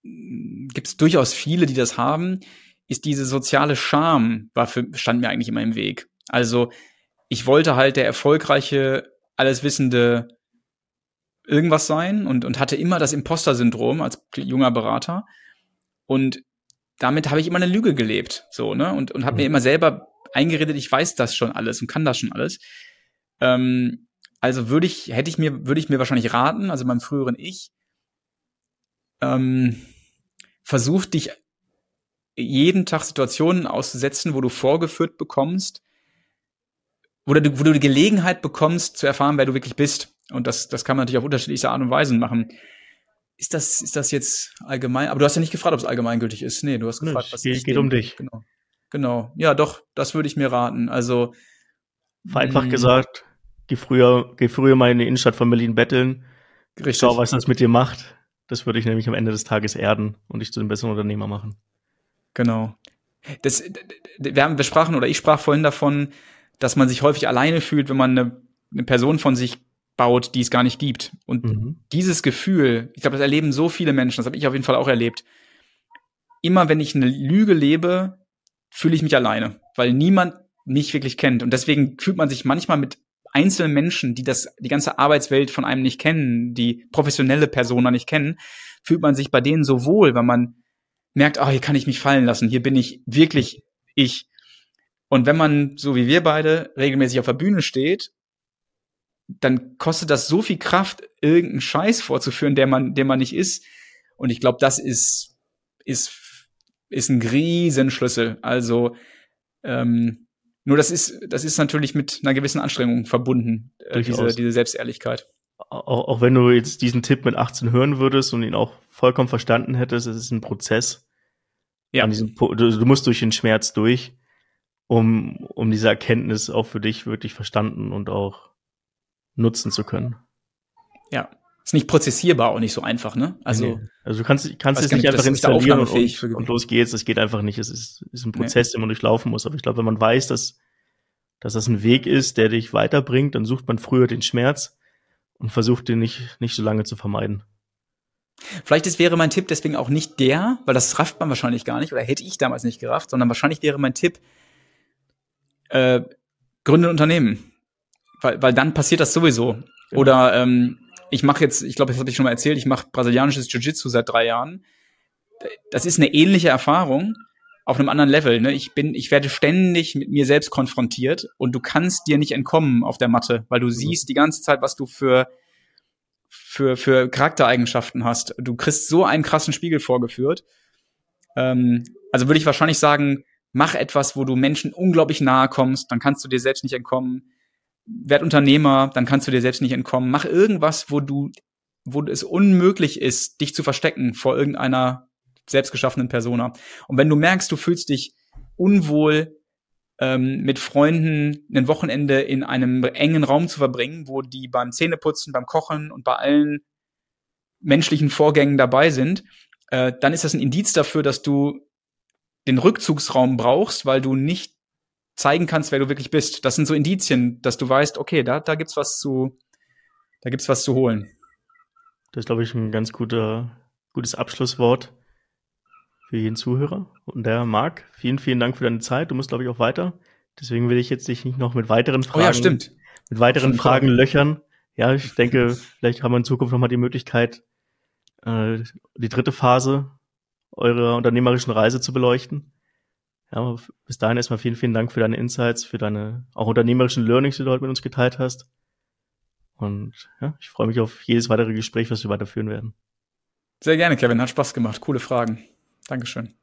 gibt es durchaus viele, die das haben, ist diese soziale Scham, war für, stand mir eigentlich immer im Weg. Also ich wollte halt der erfolgreiche, alleswissende irgendwas sein und, und hatte immer das Imposter-Syndrom als junger Berater. Und damit habe ich immer eine Lüge gelebt, so, ne? Und, und habe mir mhm. immer selber eingeredet, ich weiß das schon alles und kann das schon alles. Ähm, also würde ich, hätte ich mir, würde ich mir wahrscheinlich raten, also meinem früheren Ich, ähm, versuch dich jeden Tag Situationen auszusetzen, wo du vorgeführt bekommst, wo du, wo du die Gelegenheit bekommst, zu erfahren, wer du wirklich bist. Und das, das kann man natürlich auf unterschiedliche Art und Weisen machen. Ist das, ist das jetzt allgemein? Aber du hast ja nicht gefragt, ob es allgemeingültig ist. Nee, du hast gefragt, nee, was geht, geht um dich. Genau. Genau. Ja, doch, das würde ich mir raten. Also vereinfacht mm. gesagt, geh früher, geh früher mal in die Innenstadt von Berlin betteln. Richtig. Schau, was das mit dir macht. Das würde ich nämlich am Ende des Tages erden und dich zu einem besseren Unternehmer machen. Genau. Das, wir, haben, wir sprachen oder ich sprach vorhin davon, dass man sich häufig alleine fühlt, wenn man eine, eine Person von sich baut, die es gar nicht gibt. Und mhm. dieses Gefühl, ich glaube, das erleben so viele Menschen, das habe ich auf jeden Fall auch erlebt. Immer wenn ich eine Lüge lebe, fühle ich mich alleine, weil niemand mich wirklich kennt. Und deswegen fühlt man sich manchmal mit einzelnen Menschen, die das, die ganze Arbeitswelt von einem nicht kennen, die professionelle Persona nicht kennen, fühlt man sich bei denen so wohl, weil man merkt, ah, oh, hier kann ich mich fallen lassen, hier bin ich wirklich ich. Und wenn man, so wie wir beide, regelmäßig auf der Bühne steht, dann kostet das so viel Kraft, irgendeinen Scheiß vorzuführen, der man, der man nicht ist. Und ich glaube, das ist, ist, ist ein Riesenschlüssel. Also, ähm, nur das ist, das ist natürlich mit einer gewissen Anstrengung verbunden, äh, diese, diese Selbstehrlichkeit. Auch, auch wenn du jetzt diesen Tipp mit 18 hören würdest und ihn auch vollkommen verstanden hättest, es ist ein Prozess. Ja. Diesem, du, du musst durch den Schmerz durch, um, um diese Erkenntnis auch für dich wirklich verstanden und auch nutzen zu können. Ja. Ist nicht prozessierbar auch nicht so einfach, ne? Also, nee. also du kannst, kannst es nicht einfach installieren und, und, und, los geht's. Es geht einfach nicht. Es ist, ist ein Prozess, nee. den man durchlaufen muss. Aber ich glaube, wenn man weiß, dass, dass das ein Weg ist, der dich weiterbringt, dann sucht man früher den Schmerz und versucht den nicht, nicht so lange zu vermeiden. Vielleicht ist, wäre mein Tipp deswegen auch nicht der, weil das rafft man wahrscheinlich gar nicht oder hätte ich damals nicht gerafft, sondern wahrscheinlich wäre mein Tipp, äh, gründe ein Unternehmen. Weil, weil dann passiert das sowieso. Genau. Oder ähm, ich mache jetzt, ich glaube, das habe ich schon mal erzählt, ich mache brasilianisches Jiu-Jitsu seit drei Jahren. Das ist eine ähnliche Erfahrung auf einem anderen Level. Ne? Ich bin, ich werde ständig mit mir selbst konfrontiert und du kannst dir nicht entkommen auf der Matte, weil du mhm. siehst die ganze Zeit, was du für für für Charaktereigenschaften hast. Du kriegst so einen krassen Spiegel vorgeführt. Ähm, also würde ich wahrscheinlich sagen, mach etwas, wo du Menschen unglaublich nahe kommst, dann kannst du dir selbst nicht entkommen werd Unternehmer, dann kannst du dir selbst nicht entkommen. Mach irgendwas, wo du, wo es unmöglich ist, dich zu verstecken vor irgendeiner selbstgeschaffenen Persona. Und wenn du merkst, du fühlst dich unwohl, ähm, mit Freunden ein Wochenende in einem engen Raum zu verbringen, wo die beim Zähneputzen, beim Kochen und bei allen menschlichen Vorgängen dabei sind, äh, dann ist das ein Indiz dafür, dass du den Rückzugsraum brauchst, weil du nicht zeigen kannst, wer du wirklich bist. Das sind so Indizien, dass du weißt, okay, da, da gibt's was zu, da gibt's was zu holen. Das ist, glaube ich, ein ganz guter, gutes Abschlusswort für jeden Zuhörer. Und der Marc, vielen, vielen Dank für deine Zeit. Du musst, glaube ich, auch weiter. Deswegen will ich jetzt dich nicht noch mit weiteren Fragen, oh ja, stimmt. mit weiteren Fragen klar. löchern. Ja, ich denke, vielleicht haben wir in Zukunft nochmal die Möglichkeit, äh, die dritte Phase eurer unternehmerischen Reise zu beleuchten. Ja, bis dahin erstmal vielen, vielen Dank für deine Insights, für deine auch unternehmerischen Learnings, die du heute mit uns geteilt hast. Und ja, ich freue mich auf jedes weitere Gespräch, was wir weiterführen werden. Sehr gerne, Kevin. Hat Spaß gemacht. Coole Fragen. Dankeschön.